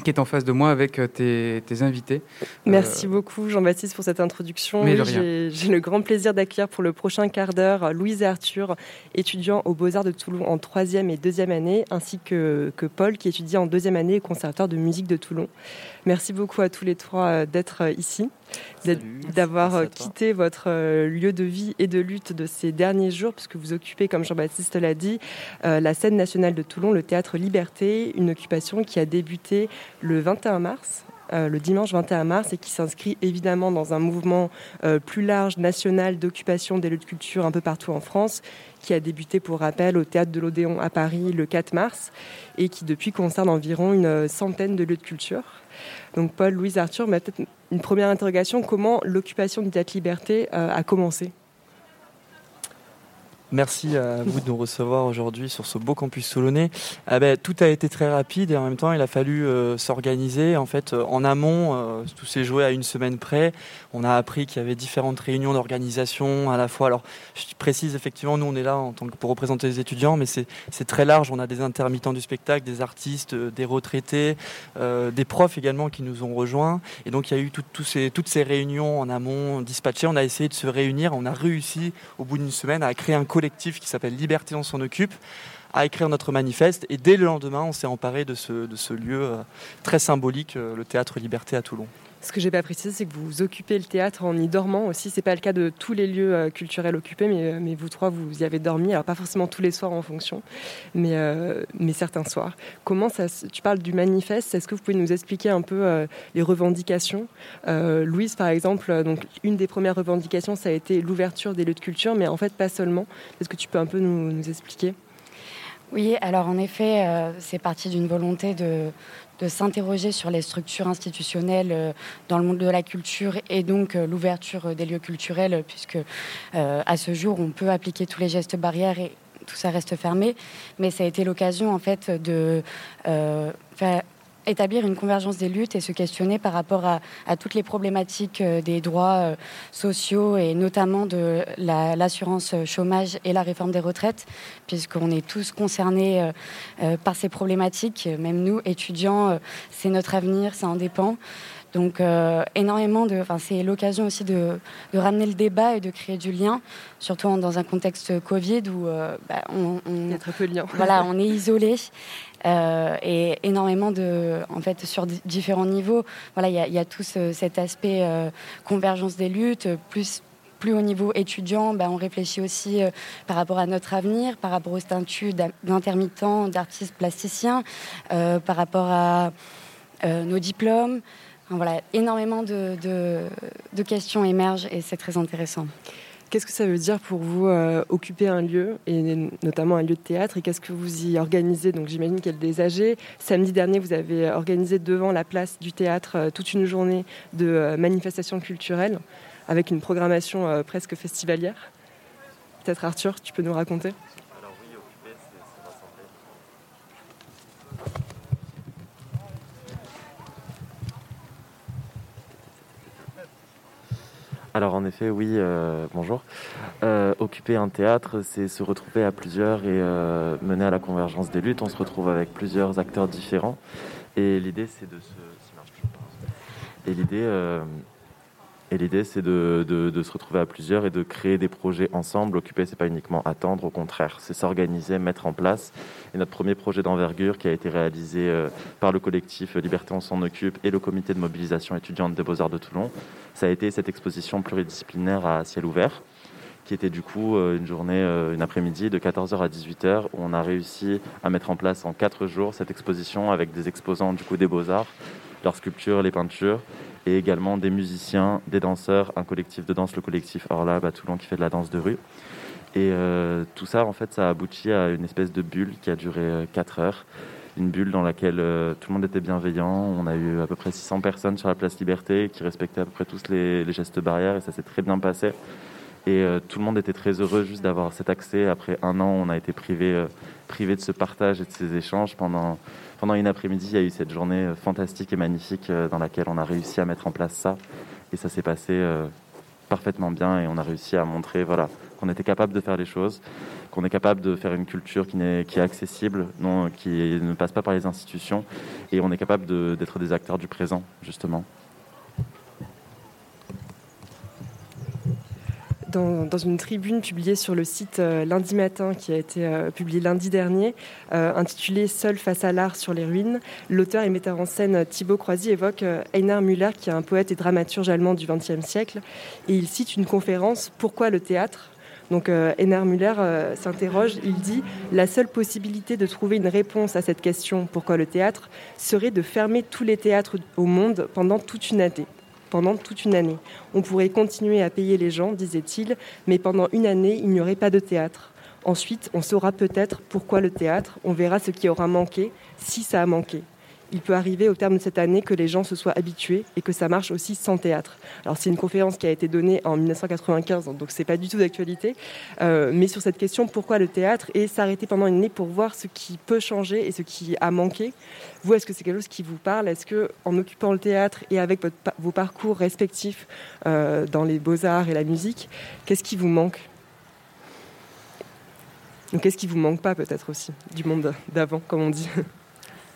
qui est en face de moi avec euh, tes, invités. Merci beaucoup Jean-Baptiste pour cette introduction. J'ai le grand plaisir d'accueillir pour le prochain quart d'heure Louise et Arthur, étudiants aux Beaux-Arts de Toulon en troisième et deuxième année, ainsi que, que Paul qui étudie en deuxième année au Conservatoire de musique de Toulon. Merci beaucoup à tous les trois d'être ici d'avoir euh, quitté votre euh, lieu de vie et de lutte de ces derniers jours, puisque vous occupez, comme Jean-Baptiste l'a dit, euh, la scène nationale de Toulon, le théâtre Liberté, une occupation qui a débuté le 21 mars. Le dimanche 21 mars et qui s'inscrit évidemment dans un mouvement plus large national d'occupation des lieux de culture un peu partout en France qui a débuté pour rappel au théâtre de l'Odéon à Paris le 4 mars et qui depuis concerne environ une centaine de lieux de culture. Donc Paul, Louise, Arthur, une première interrogation, comment l'occupation du Théâtre Liberté euh, a commencé? Merci à vous de nous recevoir aujourd'hui sur ce beau campus toulonnais. Ah ben, tout a été très rapide et en même temps il a fallu euh, s'organiser. En fait, euh, en amont, euh, tout s'est joué à une semaine près. On a appris qu'il y avait différentes réunions d'organisation à la fois. Alors, je précise effectivement, nous on est là en tant que pour représenter les étudiants, mais c'est très large. On a des intermittents du spectacle, des artistes, des retraités, des profs également qui nous ont rejoints. Et donc il y a eu toutes ces réunions en amont dispatchées. On a essayé de se réunir. On a réussi au bout d'une semaine à créer un collectif qui s'appelle Liberté, on s'en occupe, à écrire notre manifeste. Et dès le lendemain, on s'est emparé de ce, lieu euh, très symbolique, euh, le théâtre Liberté à Toulon. Ce que j'ai pas précisé, c'est que vous occupez le théâtre en y dormant aussi. C'est pas le cas de tous les lieux euh, culturels occupés, mais, mais, vous trois, vous y avez dormi. Alors pas forcément tous les soirs en fonction, mais, mais certains soirs. Comment ça Tu parles du manifeste. Est-ce que vous pouvez nous expliquer un peu les revendications? Louise, par exemple, donc une des premières revendications, ça a été l'ouverture des lieux de culture, mais en fait pas seulement. Est-ce que tu peux un peu nous, expliquer? Oui, alors en effet, euh, c'est parti d'une volonté de, s'interroger sur les structures institutionnelles euh, dans le monde de la culture et donc euh, l'ouverture des lieux culturels, puisque à ce jour, on peut appliquer tous les gestes barrières et tout ça reste fermé. Mais ça a été l'occasion, en fait, de faire établir une convergence des luttes et se questionner par rapport à, toutes les problématiques euh, des droits euh, sociaux et notamment de l'assurance chômage et la réforme des retraites, puisqu'on est tous concernés euh, par ces problématiques. Même nous, étudiants, c'est notre avenir, ça en dépend. Donc énormément de, enfin c'est l'occasion aussi de, ramener le débat et de créer du lien, surtout dans un contexte Covid où bah, on, on, a très peu de lien. Voilà, on est isolé euh, et énormément de, en fait, sur différents niveaux. Voilà, il y, a tout cet aspect euh, convergence des luttes, plus plus au niveau étudiant, ben, on réfléchit aussi par rapport à notre avenir, par rapport au statut d'intermittent, d'artiste plasticien, par rapport à nos diplômes. voilà, énormément de questions émergent et c'est très intéressant. Qu'est-ce que ça veut dire pour vous euh, occuper un lieu, et notamment un lieu de théâtre, et qu'est-ce que vous y organisez? Donc j'imagine a des âgés. Samedi dernier, vous avez organisé devant la place du théâtre euh, toute une journée de euh, manifestations culturelles, avec une programmation presque festivalière. Peut-être Arthur, tu peux nous raconter? Alors en effet, oui, euh, bonjour. Euh, occuper un théâtre, c'est se retrouver à plusieurs et euh, mener à la convergence des luttes. On se retrouve avec plusieurs acteurs différents. Et l'idée, c'est de se... Et l'idée, et l'idée, c'est de, se retrouver à plusieurs et de créer des projets ensemble. Occuper, c'est pas uniquement attendre, au contraire, c'est s'organiser, mettre en place. Et notre premier projet d'envergure qui a été réalisé euh, par le collectif Liberté, on s'en occupe et le comité de mobilisation étudiante des Beaux-Arts de Toulon, ça a été cette exposition pluridisciplinaire à ciel ouvert qui était du coup euh, une journée, euh, une après-midi de 14h à 18h où on a réussi à mettre en place en quatre jours cette exposition avec des exposants du coup des beaux-arts, leurs sculptures, les peintures et également des musiciens, des danseurs, un collectif de danse, le collectif Orlab à Toulon qui fait de la danse de rue. Et euh, tout ça, en fait, ça a abouti à une espèce de bulle qui a duré 4 heures. Une bulle dans laquelle tout le monde était bienveillant. On a eu à peu près 600 personnes sur la place Liberté qui respectaient à peu près tous les, gestes barrières et ça s'est très bien passé. Et euh, tout le monde était très heureux juste d'avoir cet accès. Après un an, on a été privé, euh, privé de ce partage et de ces échanges. Pendant, pendant une après-midi, il y a eu cette journée euh, fantastique et magnifique dans laquelle on a réussi à mettre en place ça. Et ça s'est passé parfaitement bien et on a réussi à montrer voilà, qu'on était capable de faire les choses, qu'on est capable de faire une culture qui, est, qui est accessible, non, qui ne passe pas par les institutions et on est capable d'être des acteurs du présent, justement. Dans, une tribune publiée sur le site euh, lundi matin, qui a été euh, publiée lundi dernier, euh, intitulée Seul face à l'art sur les ruines. L'auteur et metteur en scène Thibaut Croisy évoque Einar Müller, qui est un poète et dramaturge allemand du XXe siècle, et il cite une conférence Pourquoi le théâtre? Donc Einar Müller s'interroge, il dit La seule possibilité de trouver une réponse à cette question pourquoi le théâtre? serait de fermer tous les théâtres au monde pendant toute une année pendant toute une année. On pourrait continuer à payer les gens, disait-il, mais pendant une année, il n'y aurait pas de théâtre. Ensuite, on saura peut-être pourquoi le théâtre, on verra ce qui aura manqué, si ça a manqué il peut arriver au terme de cette année que les gens se soient habitués et que ça marche aussi sans théâtre. Alors c'est une conférence qui a été donnée en 1995, donc c'est pas du tout d'actualité, euh, mais sur cette question pourquoi le théâtre et s'arrêter pendant une année pour voir ce qui peut changer et ce qui a manqué. Vous, est-ce que c'est quelque chose qui vous parle? Est-ce que en occupant le théâtre et avec vos parcours respectifs euh, dans les beaux arts et la musique, qu'est-ce qui vous manque? Donc qu'est-ce qui vous manque pas peut-être aussi du monde d'avant, comme on dit?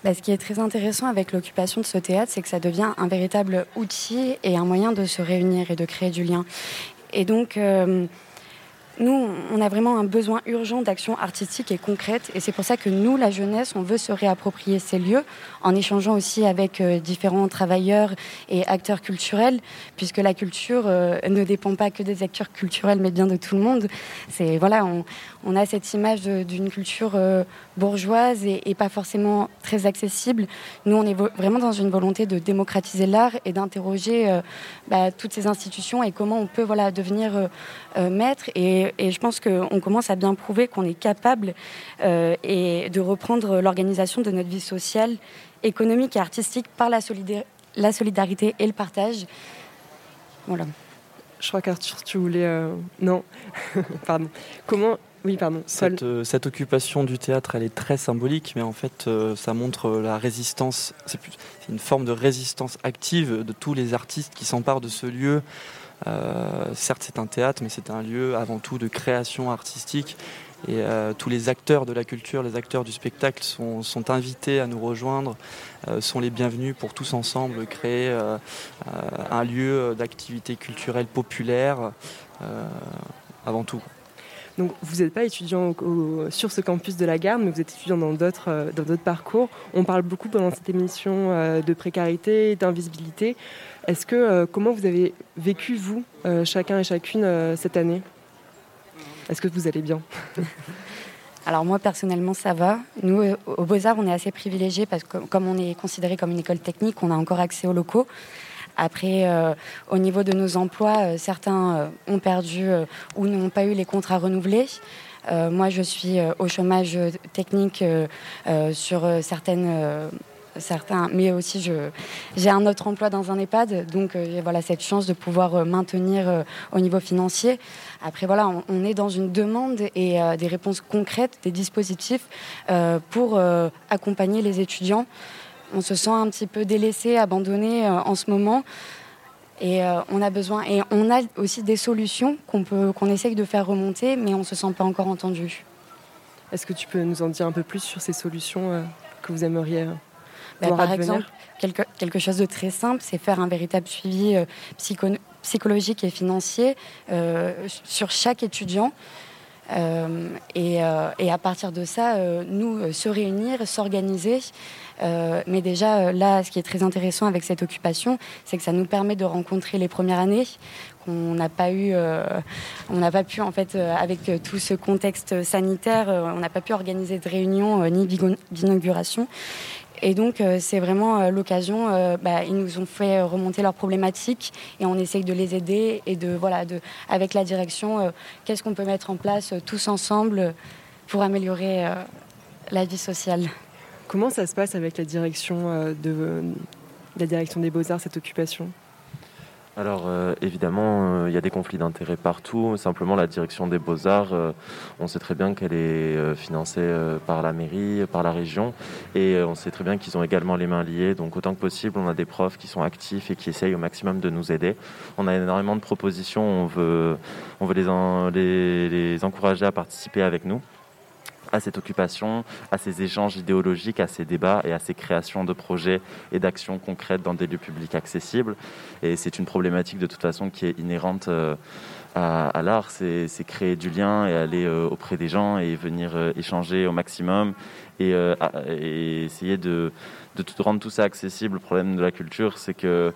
bah, ce qui est très intéressant avec l'occupation de ce théâtre, c'est que ça devient un véritable outil et un moyen de se réunir et de créer du lien. Et donc, euh, nous, on a vraiment un besoin urgent d'action artistique et concrète. Et c'est pour ça que nous, la jeunesse, on veut se réapproprier ces lieux en échangeant aussi avec euh, différents travailleurs et acteurs culturels, puisque la culture euh, ne dépend pas que des acteurs culturels, mais bien de tout le monde. C'est voilà, on, a cette image d'une culture euh, bourgeoise et, pas forcément très accessible. Nous, on est vraiment dans une volonté de démocratiser l'art et d'interroger bah, toutes ces institutions et comment on peut voilà devenir maître et et, je pense qu'on commence à bien prouver qu'on est capable euh, et de reprendre l'organisation de notre vie sociale, économique et artistique par la, la solidarité et le partage. Voilà. Je crois qu'Arthur, tu voulais... Euh, non, pardon. Comment... Oui, pardon. Cette, euh, cette, occupation du théâtre, elle est très symbolique, mais en fait, ça montre la résistance. C'est une forme de résistance active de tous les artistes qui s'emparent de ce lieu euh, certes, c'est un théâtre, mais c'est un lieu avant tout de création artistique. Et euh, tous les acteurs de la culture, les acteurs du spectacle sont, invités à nous rejoindre, euh, sont les bienvenus pour tous ensemble créer un lieu d'activité culturelle populaire avant tout. Donc, vous n'êtes pas étudiant sur ce campus de la Garde, mais vous êtes étudiant dans d'autres dans d'autres parcours. On parle beaucoup pendant cette émission de précarité, d'invisibilité. Est-ce que comment vous avez vécu vous, chacun et chacune, cette année? Est-ce que vous allez bien? Alors moi personnellement ça va. Nous euh, au Beaux-Arts on est assez privilégiés parce que comme on est considéré comme une école technique, on a encore accès aux locaux. Après, euh, au niveau de nos emplois, euh, certains ont perdu ou n'ont pas eu les contrats renouvelés. moi, je suis au chômage technique sur certaines certains, mais aussi j'ai un autre emploi dans un EHPAD, donc euh, voilà cette chance de pouvoir euh, maintenir euh, au niveau financier. Après on, est dans une demande et des réponses concrètes, des dispositifs pour accompagner les étudiants. On se sent un petit peu délaissé, abandonné en ce moment. Et on a besoin, et on a aussi des solutions qu'on peut, qu'on essaye de faire remonter, mais on ne se sent pas encore entendu. Est-ce que tu peux nous en dire un peu plus sur ces solutions que vous aimeriez bah, par exemple, quelque, quelque, chose de très simple, c'est faire un véritable suivi euh, psychologique et financier euh, sur chaque étudiant. Euh, et, et, à partir de ça, nous se réunir, s'organiser. mais déjà, là, ce qui est très intéressant avec cette occupation, c'est que ça nous permet de rencontrer les premières années qu'on n'a pas eu, on n'a pas pu en fait, avec tout ce contexte sanitaire, on n'a pas pu organiser de réunion ni d'inauguration. Et donc, euh, c'est vraiment euh, l'occasion. Euh, bah, ils nous ont fait remonter leurs problématiques et on essaye de les aider et de, voilà, de, avec la direction, qu'est-ce qu'on peut mettre en place tous ensemble pour améliorer la vie sociale. Comment ça se passe avec la direction, de, la direction des beaux-arts, cette occupation? Alors euh, évidemment, euh, il y a des conflits d'intérêts partout. Simplement, la direction des beaux-arts, euh, on sait très bien qu'elle est financée par la mairie, par la région, et on sait très bien qu'ils ont également les mains liées. Donc autant que possible, on a des profs qui sont actifs et qui essayent au maximum de nous aider. On a énormément de propositions, on veut, on veut les, les encourager à participer avec nous à cette occupation, à ces échanges idéologiques, à ces débats et à ces créations de projets et d'actions concrètes dans des lieux publics accessibles. Et c'est une problématique de toute façon qui est inhérente euh, à, l'art, c'est créer du lien et aller euh, auprès des gens et venir euh, échanger au maximum et, essayer de, de, rendre tout ça accessible. Le problème de la culture, c'est qu'elle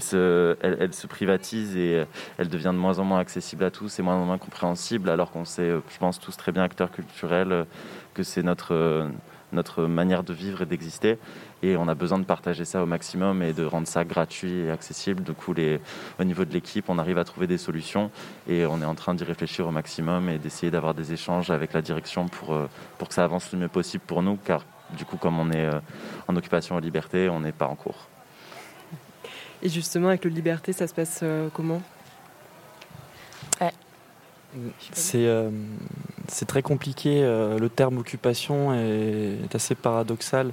se, elle, se privatise et elle devient de moins en moins accessible à tous et moins en moins compréhensible, alors qu'on sait, je pense, tous très bien acteurs culturels, que c'est notre, notre manière de vivre et d'exister et on a besoin de partager ça au maximum et de rendre ça gratuit et accessible. Du coup, au niveau de l'équipe, on arrive à trouver des solutions et on est en train d'y réfléchir au maximum et d'essayer d'avoir des échanges avec la direction pour, euh, pour que ça avance le mieux possible pour nous, car du coup, comme on est euh, en occupation à liberté, on n'est pas en cours. Et justement, avec le liberté, ça se passe euh, comment? C'est c'est très compliqué. le terme occupation est assez paradoxal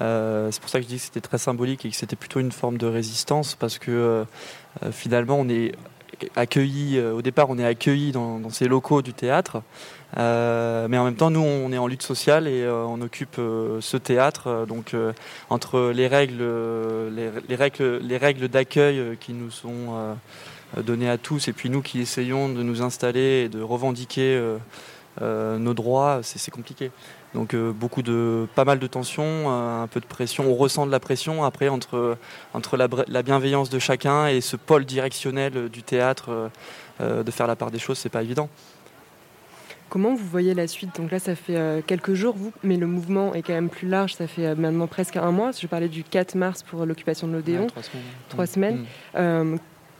euh, c'est pour ça que je dis que c'était très symbolique et que c'était plutôt une forme de résistance parce que euh, euh, finalement on est accueilli, au départ on est accueilli dans, ces locaux du théâtre, mais en même temps nous on est en lutte sociale et on occupe ce théâtre. donc entre les règles, les, règles, les règles d'accueil qui nous sont données à tous et puis nous qui essayons de nous installer et de revendiquer nos droits, c'est compliqué. Donc euh, beaucoup de, pas mal de tensions, euh, un peu de pression. On ressent de la pression après entre, entre la, bienveillance de chacun et ce pôle directionnel du théâtre euh, de faire la part des choses, c'est pas évident. Comment vous voyez la suite? Donc là, ça fait quelques jours, vous, mais le mouvement est quand même plus large. Ça fait maintenant presque un mois. Je parlais du 4 mars pour l'occupation de l'Odéon. trois semaines. Mm.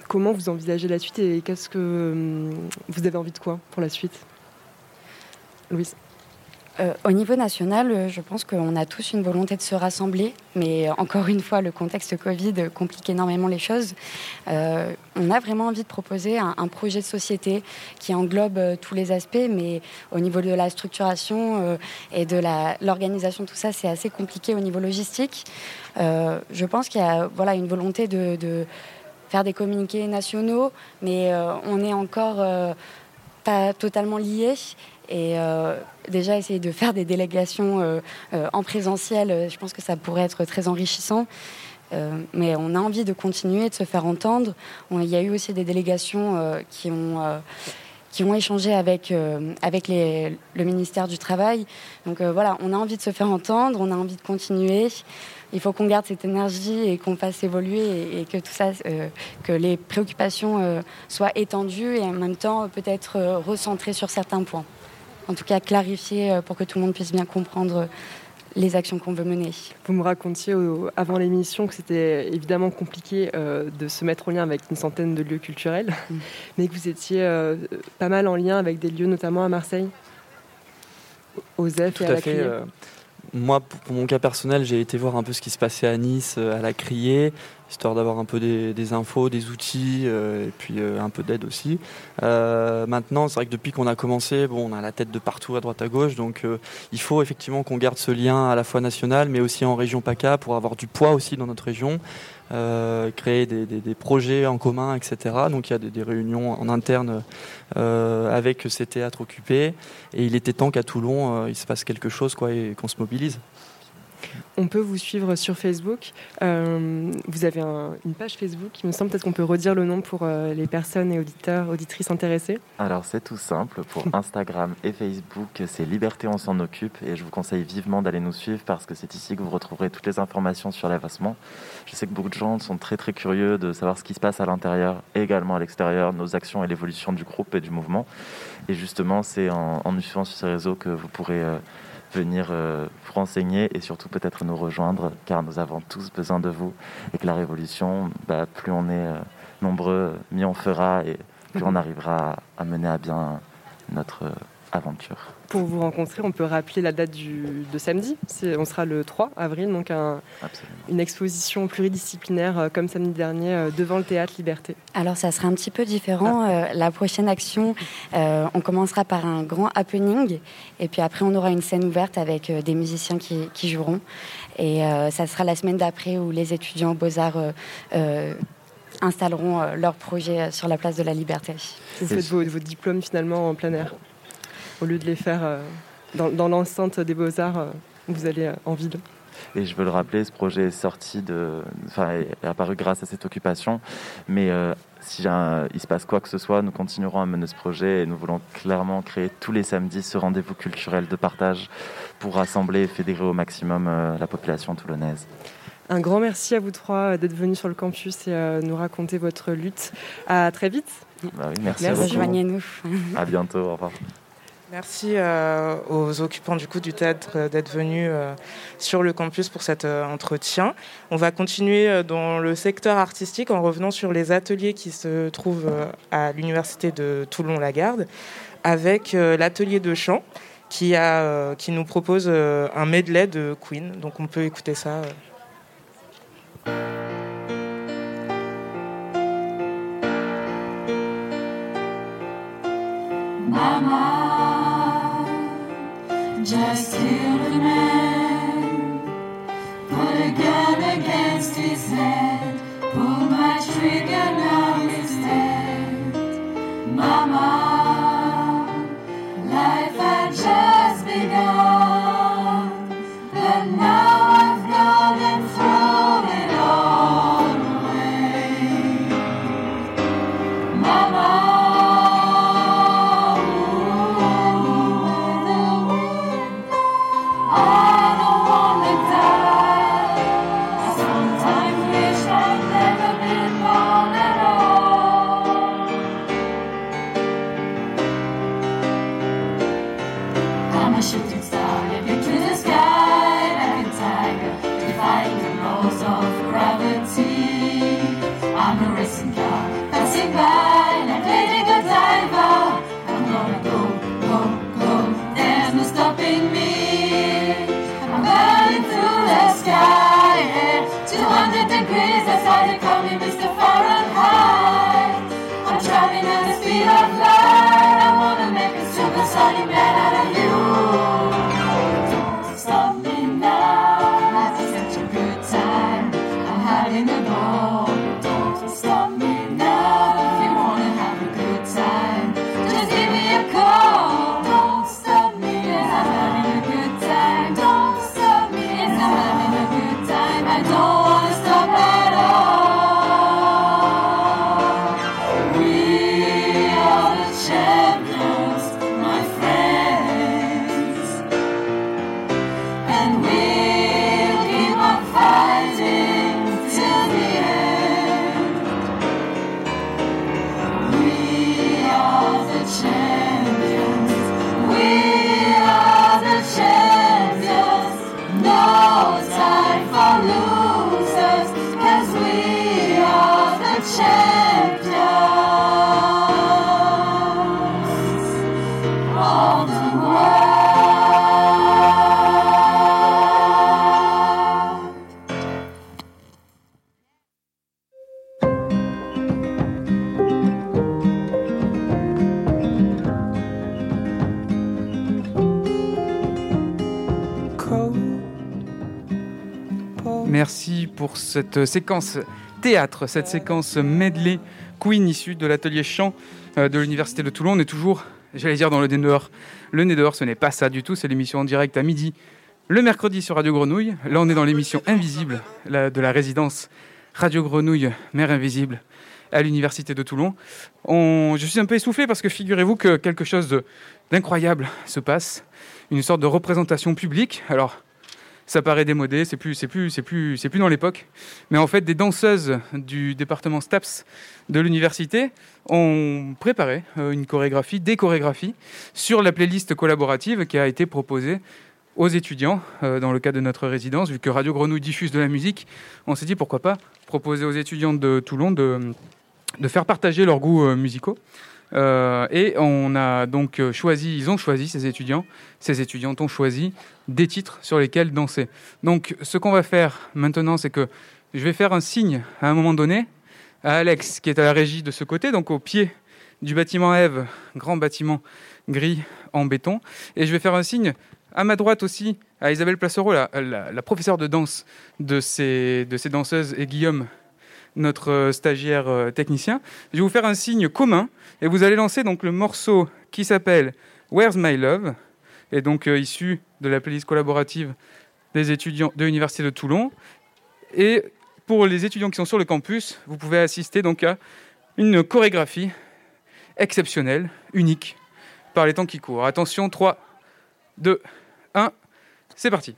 comment vous envisagez la suite et qu'est-ce que vous avez envie de quoi pour la suite? Louise euh, au niveau national, euh, je pense qu'on a tous une volonté de se rassembler, mais encore une fois, le contexte Covid complique énormément les choses. Euh, on a vraiment envie de proposer un, projet de société qui englobe tous les aspects, mais au niveau de la structuration et de l'organisation, tout ça, c'est assez compliqué au niveau logistique. je pense qu'il y a voilà, une volonté de, faire des communiqués nationaux, mais on est encore pas totalement liés. Et euh, déjà, essayer de faire des délégations euh, euh, en présentiel, je pense que ça pourrait être très enrichissant. mais on a envie de continuer, de se faire entendre. il y a eu aussi des délégations qui ont qui vont échanger avec, avec le ministère du Travail. Donc voilà, on a envie de se faire entendre, on a envie de continuer il faut qu'on garde cette énergie et qu'on fasse évoluer et, que tout ça, que les préoccupations soient étendues et en même temps peut-être recentrées sur certains points. En tout cas, clarifier pour que tout le monde puisse bien comprendre les actions qu'on veut mener. Vous me racontiez avant l'émission que c'était évidemment compliqué de se mettre en lien avec une centaine de lieux culturels, mm. mais que vous étiez pas mal en lien avec des lieux notamment à Marseille, aux F et à, la fait, moi, pour mon cas personnel, j'ai été voir un peu ce qui se passait à Nice, euh, à la Criée, histoire d'avoir un peu des, infos, des outils, euh, et puis euh, un peu d'aide aussi. maintenant, c'est vrai que depuis qu'on a commencé, bon, on a la tête de partout, à droite, à gauche, donc il faut effectivement qu'on garde ce lien à la fois national, mais aussi en région PACA, pour avoir du poids aussi dans notre région. Euh, créer des, projets en commun, etc. Donc il y a des, réunions en interne euh, avec ces théâtres occupés. Et il était temps qu'à Toulon, euh, il se passe quelque chose quoi, et qu'on se mobilise. On peut vous suivre sur Facebook. Euh, vous avez une page Facebook. Il me semble peut-être qu'on peut redire le nom pour euh, les personnes et auditeurs, auditrices intéressées. Alors c'est tout simple. Pour Instagram et Facebook, c'est Liberté, on s'en occupe. Et je vous conseille vivement d'aller nous suivre parce que c'est ici que vous retrouverez toutes les informations sur l'avancement. Je sais que beaucoup de gens sont très très curieux de savoir ce qui se passe à l'intérieur et également à l'extérieur, nos actions et l'évolution du groupe et du mouvement. Et justement, c'est en, nous suivant sur ces réseaux que vous pourrez... Euh, venir euh, vous renseigner et surtout peut-être nous rejoindre car nous avons tous besoin de vous et que la révolution, bah, plus on est euh, nombreux, mieux on fera et plus on arrivera à mener à bien notre aventure pour vous rencontrer, on peut rappeler la date du, de samedi. On sera le 3 avril, donc une exposition pluridisciplinaire euh, comme samedi dernier euh, devant le théâtre Liberté. Alors ça sera un petit peu différent. Ah. Euh, la prochaine action, on commencera par un grand happening et puis après on aura une scène ouverte avec des musiciens qui, qui joueront. Et ça sera la semaine d'après où les étudiants Beaux-Arts installeront leur projet sur la place de la Liberté. Vous faites vos, vos diplômes finalement en plein air au lieu de les faire euh, dans, l'enceinte des beaux-arts, euh, vous allez euh, en ville. Et je veux le rappeler, ce projet est sorti de, enfin, est apparu grâce à cette occupation. Mais si il se passe quoi que ce soit, nous continuerons à mener ce projet et nous voulons clairement créer tous les samedis ce rendez-vous culturel de partage pour rassembler et fédérer au maximum la population toulonnaise. Un grand merci à vous trois d'être venus sur le campus et nous raconter votre lutte. À très vite. Bah oui, merci, Rejoignez-nous. À bientôt. Au revoir. Merci euh, aux occupants du coup du théâtre euh, d'être venus euh, sur le campus pour cet entretien. On va continuer dans le secteur artistique en revenant sur les ateliers qui se trouvent à l'université de Toulon-Lagarde avec l'atelier de chant qui, a, qui nous propose un medley de Queen. Donc on peut écouter ça. Just killed a man. Put a gun against his head. Pull my trigger, now cette séquence théâtre, cette séquence medley Queen issue de l'atelier chant euh, de l'Université de Toulon. On est toujours, j'allais dire, dans le nez dehors. Le nez dehors, ce n'est pas ça du tout, c'est l'émission en direct à midi, le mercredi sur Radio Grenouille. Là, on est dans l'émission Invisible de la résidence Radio Grenouille, Mère Invisible, à l'Université de Toulon. Je suis un peu essoufflé parce que figurez-vous que quelque chose d'incroyable se passe, une sorte de représentation publique. Alors, ça paraît démodé, c'est plus, c'est plus, c'est plus, c'est plus dans l'époque. Mais en fait, des danseuses du département STAPS de l'université ont préparé euh, une chorégraphie, des chorégraphies sur la playlist collaborative qui a été proposée aux étudiants euh, dans le cadre de notre résidence. Vu que Radio Grenouille diffuse de la musique, on s'est dit pourquoi pas proposer aux étudiants de Toulon de, faire partager leurs goûts euh, musicaux. Et on a donc choisi, ils ont choisi, ces étudiants, ces étudiantes ont choisi des titres sur lesquels danser. Donc ce qu'on va faire maintenant, c'est que je vais faire un signe à un moment donné à Alex, qui est à la régie de ce côté, donc au pied du bâtiment Eve, grand bâtiment gris en béton. Et je vais faire un signe à ma droite aussi à Isabelle Placereau, la, professeure de danse de ces, de ces danseuses, et Guillaume, notre euh, stagiaire euh, technicien. Je vais vous faire un signe commun et vous allez lancer donc le morceau qui s'appelle Where's My Love? Et donc euh, issu de la playlist collaborative des étudiants de l'université de Toulon. Et pour les étudiants qui sont sur le campus, vous pouvez assister donc à une chorégraphie exceptionnelle, unique, par les temps qui courent. Attention, 3, 2, 1, c'est parti.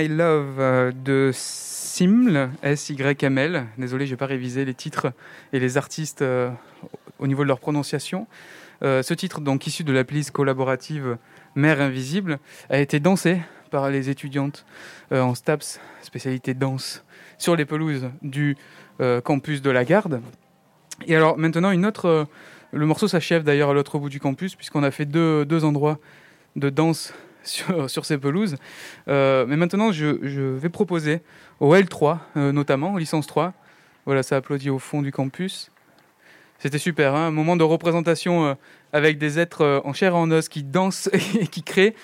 My Love euh, de Siml, S-Y-M-L. Désolé, je n'ai pas révisé les titres et les artistes euh, au niveau de leur prononciation. Euh, ce titre, donc issu de la playlist collaborative Mère Invisible, a été dansé par les étudiantes en STAPS, spécialité danse, sur les pelouses du campus de la Garde. Et alors maintenant, une autre. le morceau s'achève d'ailleurs à l'autre bout du campus, puisqu'on a fait deux, deux endroits de danse sur, ces pelouses. Euh, mais maintenant, je, vais proposer au L3, euh, notamment, licence 3. Voilà, ça applaudit au fond du campus. C'était super, hein, un moment de représentation euh, avec des êtres en chair et en os qui dansent et qui créent.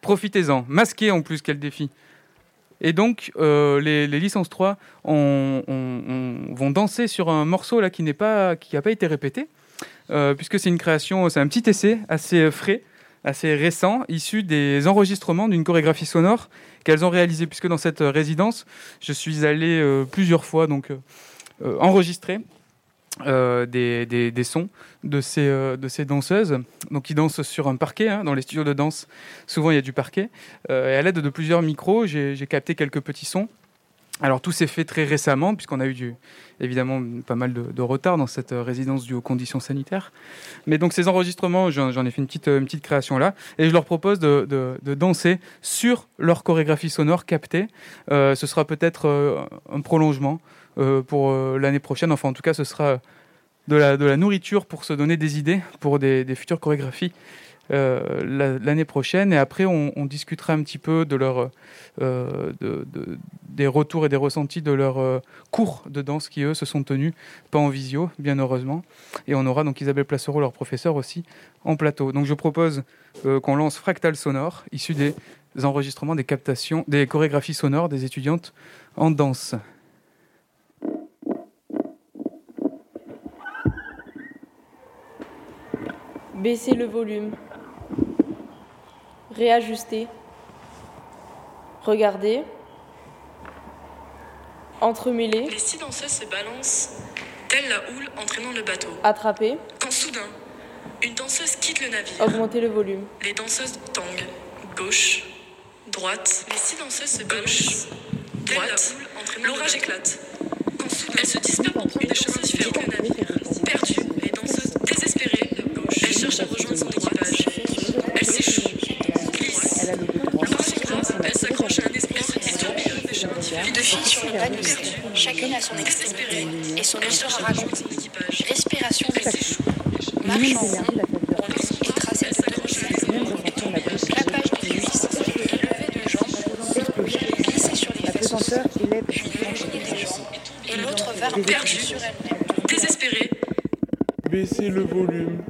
Profitez-en. Masqué en plus, quel défi. Et donc, les, licences 3 vont danser sur un morceau là qui n'a pas, pas été répété, puisque c'est une création, c'est un petit essai assez frais assez récent, issu des enregistrements d'une chorégraphie sonore qu'elles ont réalisée, puisque dans cette résidence, je suis allé euh, plusieurs fois donc euh, enregistrer euh, des, sons de ces, de ces danseuses, donc qui dansent sur un parquet. Hein, dans les studios de danse, souvent il y a du parquet. et à l'aide de plusieurs micros, j'ai capté quelques petits sons. Alors tout s'est fait très récemment, puisqu'on a eu du, évidemment pas mal de, retard dans cette euh, résidence due aux conditions sanitaires. Mais donc ces enregistrements, j'en ai fait une petite, une petite création là, et je leur propose de, danser sur leur chorégraphie sonore captée. Euh, ce sera peut-être euh, un prolongement pour l'année prochaine, enfin en tout cas ce sera de la, nourriture pour se donner des idées pour des futures chorégraphies euh, l'année prochaine. Et après, on, discutera un petit peu de leur, euh, de, des retours et des ressentis de leurs euh, cours de danse qui, eux, se sont tenus, pas en visio, bien heureusement. Et on aura donc Isabelle Placereau, leur professeur, aussi en plateau. Donc je propose qu'on lance Fractal Sonore, issu des enregistrements, des captations, des chorégraphies sonores des étudiantes en danse. Baissez le volume réajuster, regarder, entremêler. Les six danseuses se balancent, telle la houle entraînant le bateau. Attraper. Quand soudain, une danseuse quitte le navire. Augmenter le volume. Les danseuses tangent, gauche, droite. Les six danseuses se balancent, droite, l'orage éclate. Quand soudain, elles se dispersent pour prendre des chemins différents. Le navire. Perdues, les danseuses désespérées, elles cherchent à rejoindre son équipage. De différents. Deux filles sur le panneau chacune a son extrémité et son histoire à raconter. Respiration marche en rond, et tracé de clapage de levé de jambes, glisser sur les fesses, et l'autre va perdu sur elle-même. Désespérée. Baissez le volume.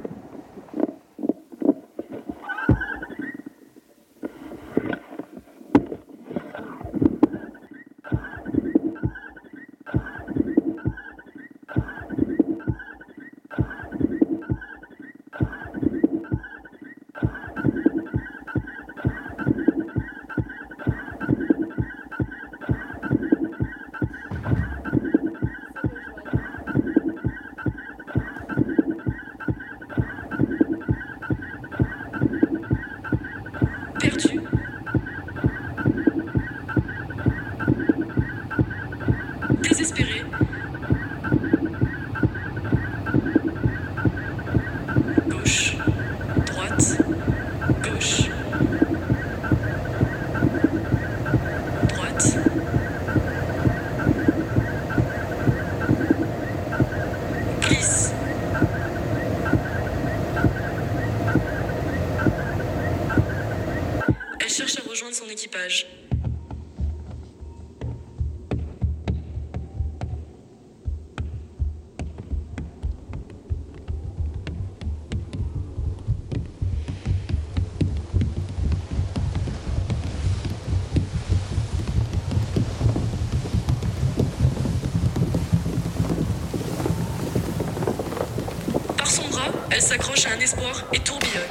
Elle s'accroche à un espoir et tourbillonne,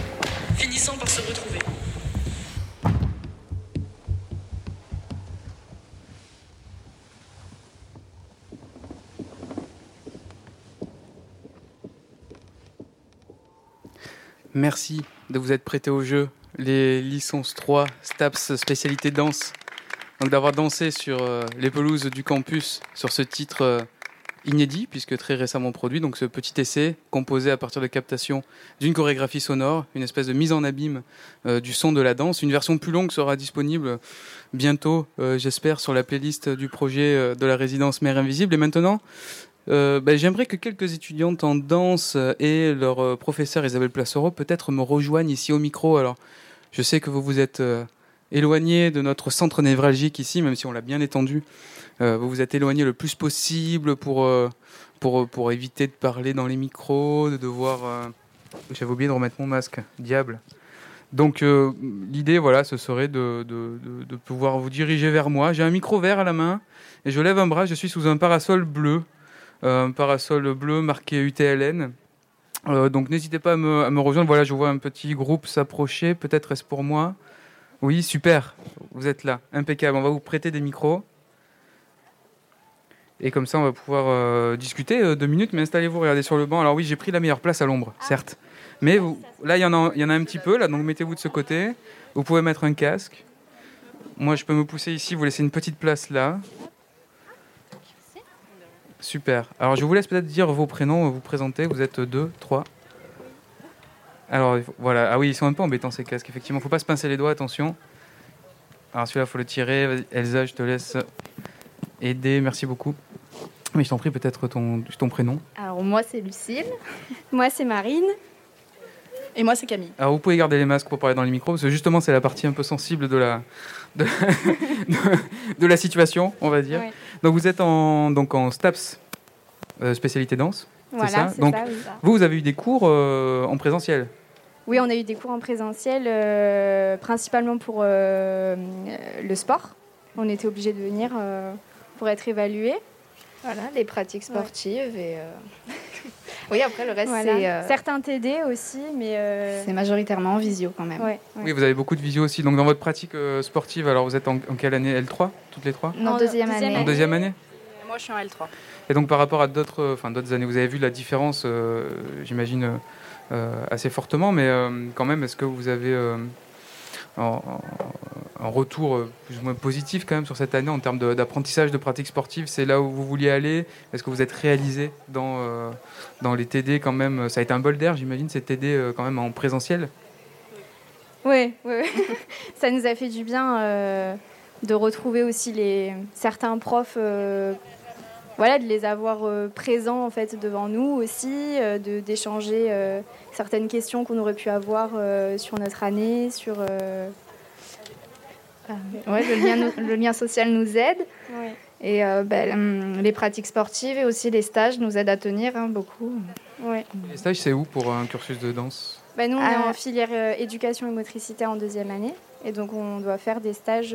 finissant par se retrouver. Merci de vous être prêté au jeu. Les licences 3, STAPS, spécialité danse, donc d'avoir dansé sur les pelouses du campus sur ce titre inédit, puisque très récemment produit. Donc ce petit essai composé à partir de captation d'une chorégraphie sonore, une espèce de mise en abîme euh, du son de la danse. Une version plus longue sera disponible bientôt, euh, j'espère, sur la playlist du projet euh, de la résidence Mère Invisible. Et maintenant, ben, j'aimerais que quelques étudiantes en danse et leur professeur Isabelle Placero peut-être me rejoignent ici au micro. Alors, je sais que vous vous êtes éloigné de notre centre névralgique ici, même si on l'a bien étendu euh, vous vous êtes éloigné le plus possible pour, euh, pour, éviter de parler dans les micros, de devoir... Euh, j'avais oublié de remettre mon masque, diable. Donc l'idée, voilà, ce serait de, de, de, pouvoir vous diriger vers moi. J'ai un micro vert à la main et je lève un bras. Je suis sous un parasol bleu, un parasol bleu marqué UTLN. donc n'hésitez pas à me, à me, rejoindre. Voilà, je vois un petit groupe s'approcher. Peut-être est-ce pour moi Oui, super. Vous êtes là, impeccable. On va vous prêter des micros. Et comme ça, on va pouvoir euh, discuter euh, deux minutes. Mais installez-vous, regardez sur le banc. Alors oui, j'ai pris la meilleure place à l'ombre, certes. Mais là, il y, en a, il y en a un petit peu, là, donc mettez-vous de ce côté. Vous pouvez mettre un casque. Moi, je peux me pousser ici, vous laissez une petite place là. Super. Alors, je vous laisse peut-être dire vos prénoms, vous présenter. Vous êtes deux, trois. Alors, voilà. Ah oui, ils sont un peu embêtants ces casques, effectivement. Faut pas se pincer les doigts, attention. Alors, celui-là, faut le tirer. Elsa, je te laisse aider. Merci beaucoup. Mais je t'en prie, peut-être ton, ton prénom. Alors, moi, c'est Lucille. moi, c'est Marine. Et moi, c'est Camille. Alors, vous pouvez garder les masques pour parler dans les micros, parce que justement, c'est la partie un peu sensible de la, de, de, la situation, on va dire. Donc, vous êtes en, donc en STAPS, euh, spécialité danse. Voilà, c'est ça Donc, vous, vous avez eu des cours euh, en présentiel Oui, on a eu des cours en présentiel, euh, principalement pour le sport. On était obligé de venir pour être évalué. Voilà, les pratiques sportives et. Euh, oui, après le reste c'est. Euh, Certains TD aussi, mais. Euh, c'est majoritairement en visio quand même. Oui, vous avez beaucoup de visio aussi. Donc dans votre pratique sportive, alors vous êtes en, quelle année? L3 Toutes les trois? Non, deuxième, année. En deuxième année? Moi je suis en L3. Et donc par rapport à d'autres enfin, d'autres années, vous avez vu la différence, j'imagine, assez fortement, mais quand même, est-ce que vous avez un, retour euh, plus ou moins positif quand même sur cette année en termes d'apprentissage de, pratiques sportives. C'est là où vous vouliez aller? Est-ce que vous êtes réalisé dans, euh, dans les TD quand même? Ça a été un bol d'air, j'imagine, ces TD euh, quand même en présentiel? Oui, ça nous a fait du bien de retrouver aussi les, certains profs voilà, de les avoir présents en fait devant nous aussi, de d'échanger certaines questions qu'on aurait pu avoir euh, sur notre année, sur... Euh, ouais, le, lien, le lien social nous aide. Et euh, ben, hum, les pratiques sportives et aussi les stages nous aident à tenir hein, beaucoup. Ouais. Les stages, c'est où pour un cursus de danse? Ben, Nous, on est en filière éducation et motricité en deuxième année. Et donc, on doit faire des stages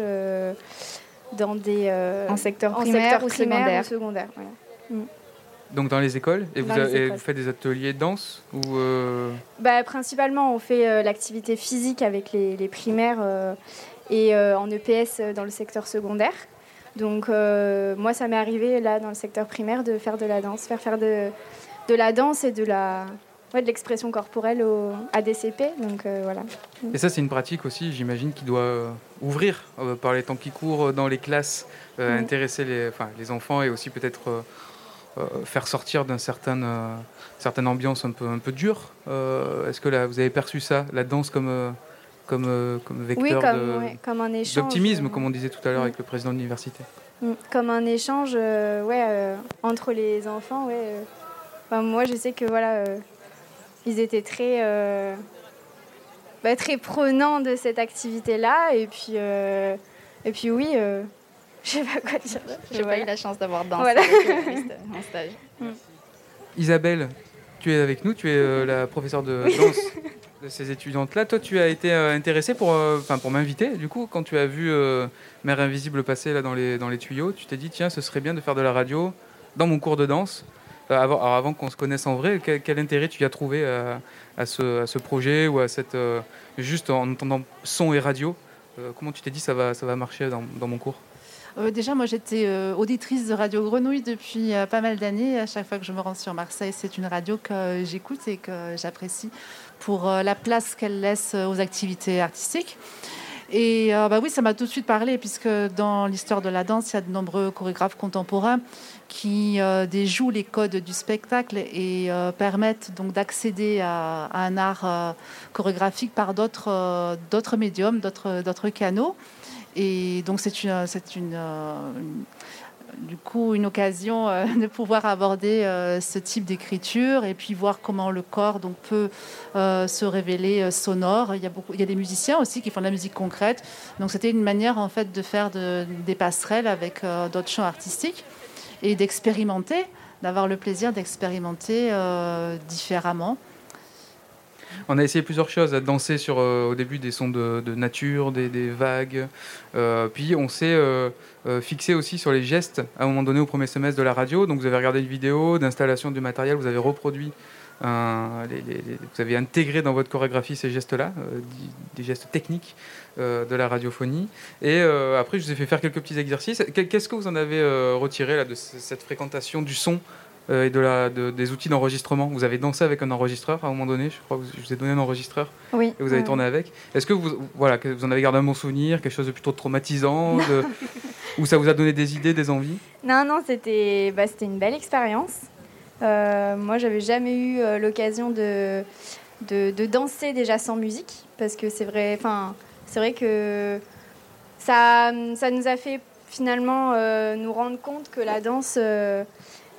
dans des... en secteur primaire, ou secondaire. secondaire mm. Donc dans les écoles Et, vous, faites des ateliers de danse ou euh, bah, Principalement, on fait euh, l'activité physique avec les, primaires euh, et en EPS dans le secteur secondaire. Donc moi, ça m'est arrivé là dans le secteur primaire de faire de la danse, faire faire de, de la danse et de la de l'expression corporelle au ADCP. Donc voilà. Et ça, c'est une pratique aussi, j'imagine, qui doit ouvrir par les temps qui courent dans les classes, intéresser les, enfin, les enfants et aussi peut-être euh, faire sortir d'une certaine, euh, certaine ambiance un peu, un peu dure. Euh, est-ce que là, vous avez perçu ça, la danse comme, comme, comme vecteur d'optimisme, comme on disait tout à l'heure avec le président de l'université? Mm. Comme un échange ouais, entre les enfants. Ouais, moi, je sais que voilà, ils étaient très, bah, très prenants de cette activité-là. Et puis, et puis oui, je sais pas quoi dire. J'ai pas eu la chance d'avoir dansé voilà. en stage. Mm. Isabelle, tu es avec nous, tu es euh, la professeure de danse de ces étudiantes-là. Toi, tu as été euh, intéressée pour, euh, enfin pour m'inviter. Du coup, quand tu as vu Mère Invisible passer là dans les, dans les tuyaux, tu t'es dit, tiens, ce serait bien de faire de la radio dans mon cours de danse. Avant, avant qu'on se connaisse en vrai, quel, intérêt tu as trouvé à, ce, à, ce, projet ou à cette. juste en entendant son et radio Comment tu t'es dit ça va, ça va marcher dans, mon cours? Euh, déjà, moi, j'étais euh, auditrice de Radio Grenouille depuis euh, pas mal d'années. À chaque fois que je me rends sur Marseille, c'est une radio que j'écoute et que j'apprécie pour la place qu'elle laisse aux activités artistiques. Et euh, bah oui, ça m'a tout de suite parlé, puisque dans l'histoire de la danse, il y a de nombreux chorégraphes contemporains qui euh, déjouent les codes du spectacle et euh, permettent donc d'accéder à, un art euh, chorégraphique par d'autres médiums, d'autres canaux. Et donc c'est une, c'est une, du coup une occasion de pouvoir aborder ce type d'écriture et puis voir comment le corps donc peut se révéler sonore. Il y a beaucoup, il y a des musiciens aussi qui font de la musique concrète. Donc c'était une manière en fait de faire de- des passerelles avec d'autres champs artistiques et d'expérimenter, d'avoir le plaisir d'expérimenter euh, différemment. On a essayé plusieurs choses, à danser sur, euh, au début des sons de, nature, des, vagues. Euh, puis on s'est fixé aussi sur les gestes à un moment donné au premier semestre de la radio. Donc vous avez regardé une vidéo d'installation du matériel, vous avez reproduit, vous avez intégré dans votre chorégraphie ces gestes-là, des gestes techniques de la radiophonie. Et euh, après, je vous ai fait faire quelques petits exercices. Qu'est- Qu'est-ce que vous en avez euh, retiré là, de cette fréquentation du son euh, et de la, de- des outils d'enregistrement? Vous avez dansé avec un enregistreur à un moment donné, je crois que je vous ai donné un enregistreur Oui, et vous avez tourné avec. Est-ce que vous, voilà, que vous en avez gardé un bon souvenir, quelque chose de plutôt traumatisant, de- ou ça vous a donné des idées, des envies? Non, non, c'était bah, une belle expérience. Euh, moi, j'avais jamais eu euh, l'occasion de, de, de danser déjà sans musique, parce que c'est vrai, enfin, c'est vrai que ça, ça nous a fait finalement euh, nous rendre compte que la danse, euh,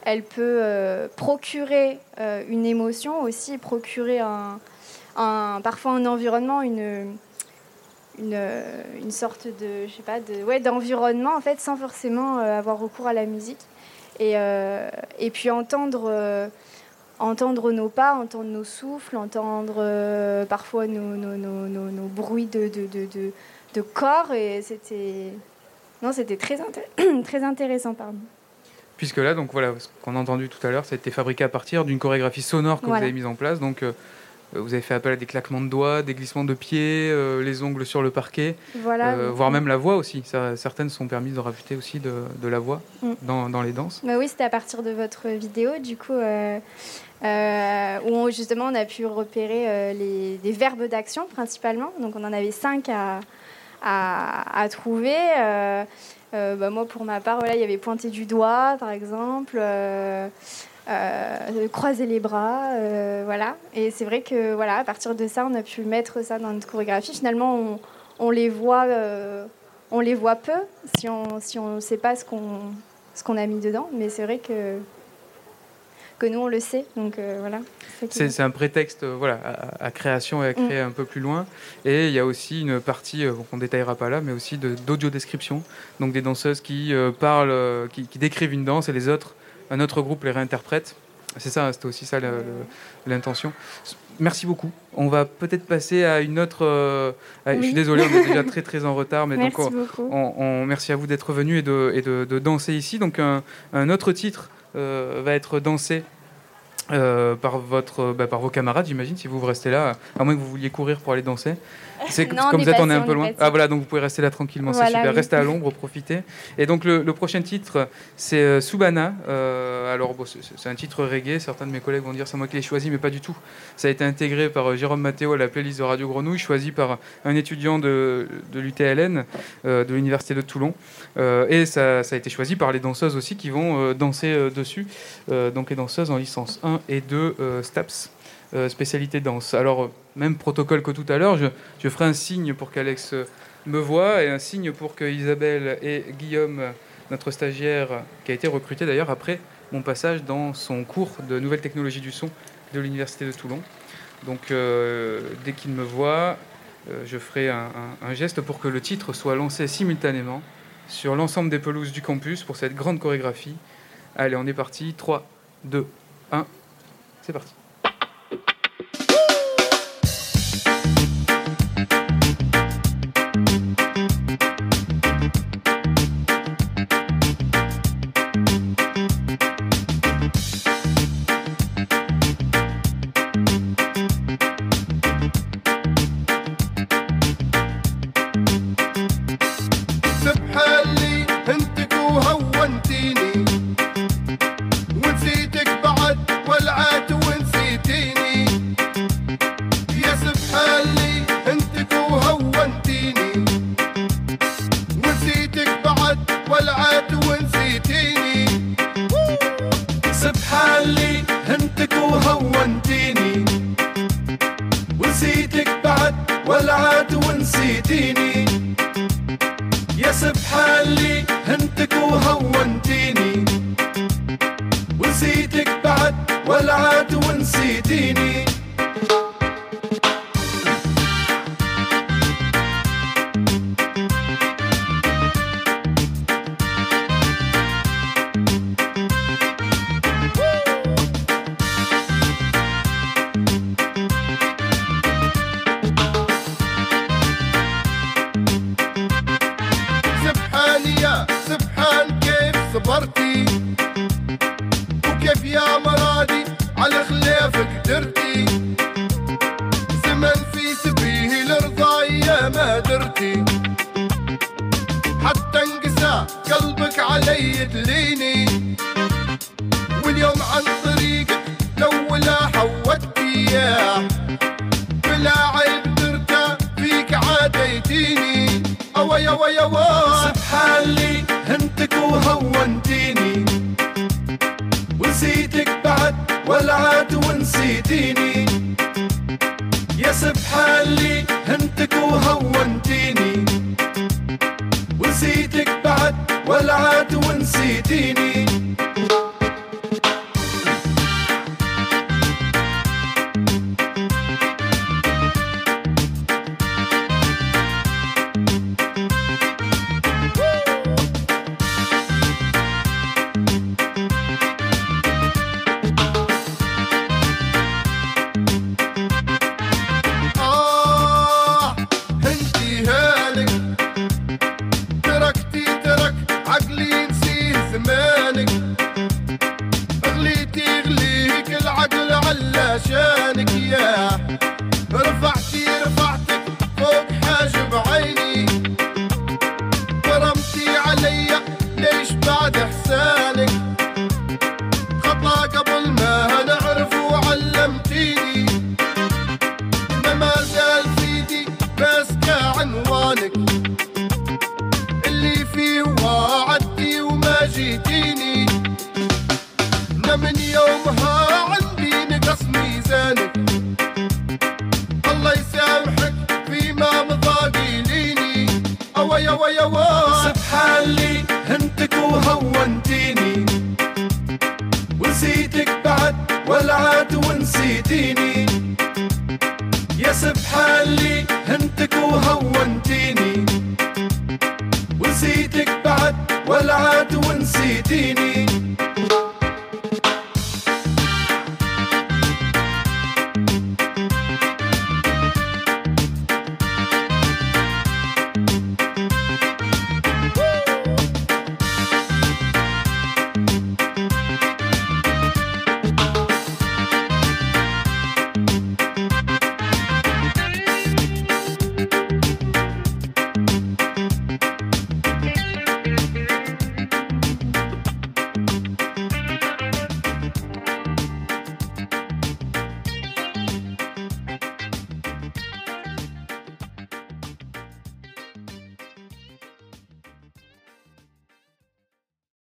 elle peut euh, procurer une émotion aussi, procurer un, un- parfois un environnement, une, une, une sorte de, je sais pas, de, ouais, d'environnement en fait, sans forcément avoir recours à la musique. Et, et puis entendre, entendre nos pas, entendre nos souffles, entendre euh, parfois nos, nos, nos, nos- nos bruits de, de, de, de, de corps. Et c'était, non, c'était très, très intéressant, pardon. Puisque là, donc voilà, ce qu'on a entendu tout à l'heure, ça a été fabriqué à partir d'une chorégraphie sonore que Voilà. vous avez mise en place. Donc, euh, vous avez fait appel à des claquements de doigts, des glissements de pieds, euh, les ongles sur le parquet, Voilà, euh, oui. voire même la voix aussi. Ça, certaines sont permises de rajouter aussi de, de la voix Mm. dans, dans les danses. Bah oui, c'était à partir de votre vidéo, du coup, euh, euh, où on- justement on a pu repérer euh, les, des verbes d'action principalement. Donc on en avait cinq à, à, à trouver. Euh, euh, bah, moi, pour ma part, voilà, il y avait pointer du doigt, par exemple. Euh, croiser les bras, euh, voilà. Et c'est vrai que voilà, à partir de ça, on a pu mettre ça dans notre chorégraphie. Finalement, on, on les voit, euh, on les voit peu si on si on sait pas ce qu'on ce qu'on a mis dedans. Mais c'est vrai que que nous on le sait, donc euh, voilà. C'est un prétexte voilà, à, à création et à créer Mm. un peu plus loin. Et il y a aussi une partie, qu'on ne détaillera pas là, mais aussi de- d'audio-description. Donc des danseuses qui parlent, qui, qui décrivent une danse et les autres, un autre groupe les réinterprète. C'est ça, c'était aussi ça l'intention. Merci beaucoup. On va peut-être passer à une autre. euh, Je suis désolé, on est déjà très très en retard, mais Merci donc on- on- on- merci à vous d'être venu et de, et de- de danser ici. Donc un, un autre titre euh, va être dansé euh, par, votre, bah, par vos camarades, j'imagine, si vous vous restez là, à moins que vous vouliez courir pour aller danser. C'est comme vous êtes, on est un peu loin. Ah voilà, donc vous pouvez rester là tranquillement, c'est Voilà, super. oui. Restez à l'ombre, profitez. Et donc le, le prochain titre, c'est euh, Subana. Euh, alors bon, c'est c'est un titre reggae, certains de mes collègues vont dire c'est moi qui l'ai choisi, mais pas du tout. Ça a été intégré par euh, Jérôme Mathéo à la playlist de Radio Grenouille, choisi par un étudiant de, de l'UTLN, euh, de l'Université de Toulon. Euh, et ça, ça a été choisi par les danseuses aussi qui vont euh, danser euh, dessus. Euh, donc les danseuses en licence 1 et 2 euh, STAPS. euh, spécialité danse. Alors, euh, même protocole que tout à l'heure, je, ferai un signe pour qu'Alex me voit et un signe pour que Isabelle et Guillaume, notre stagiaire, qui a été recruté d'ailleurs après mon passage dans son cours de nouvelles technologies du son de l'Université de Toulon. Donc, dès qu'il me voit, je ferai un, un- un geste pour que le titre soit lancé simultanément sur l'ensemble des pelouses du campus pour cette grande chorégraphie. Allez, on est parti. 3, 2, 1, c'est parti. علي دليني واليوم عن طريقك لو لا حودت اياه بلا عيب درته فيك عاد يديني. أوي أوي أوي. هنتك وهونتيني. ونسيتك بعد والعاد ونسيتيني. يا سبحالي هنتك وهونتيني.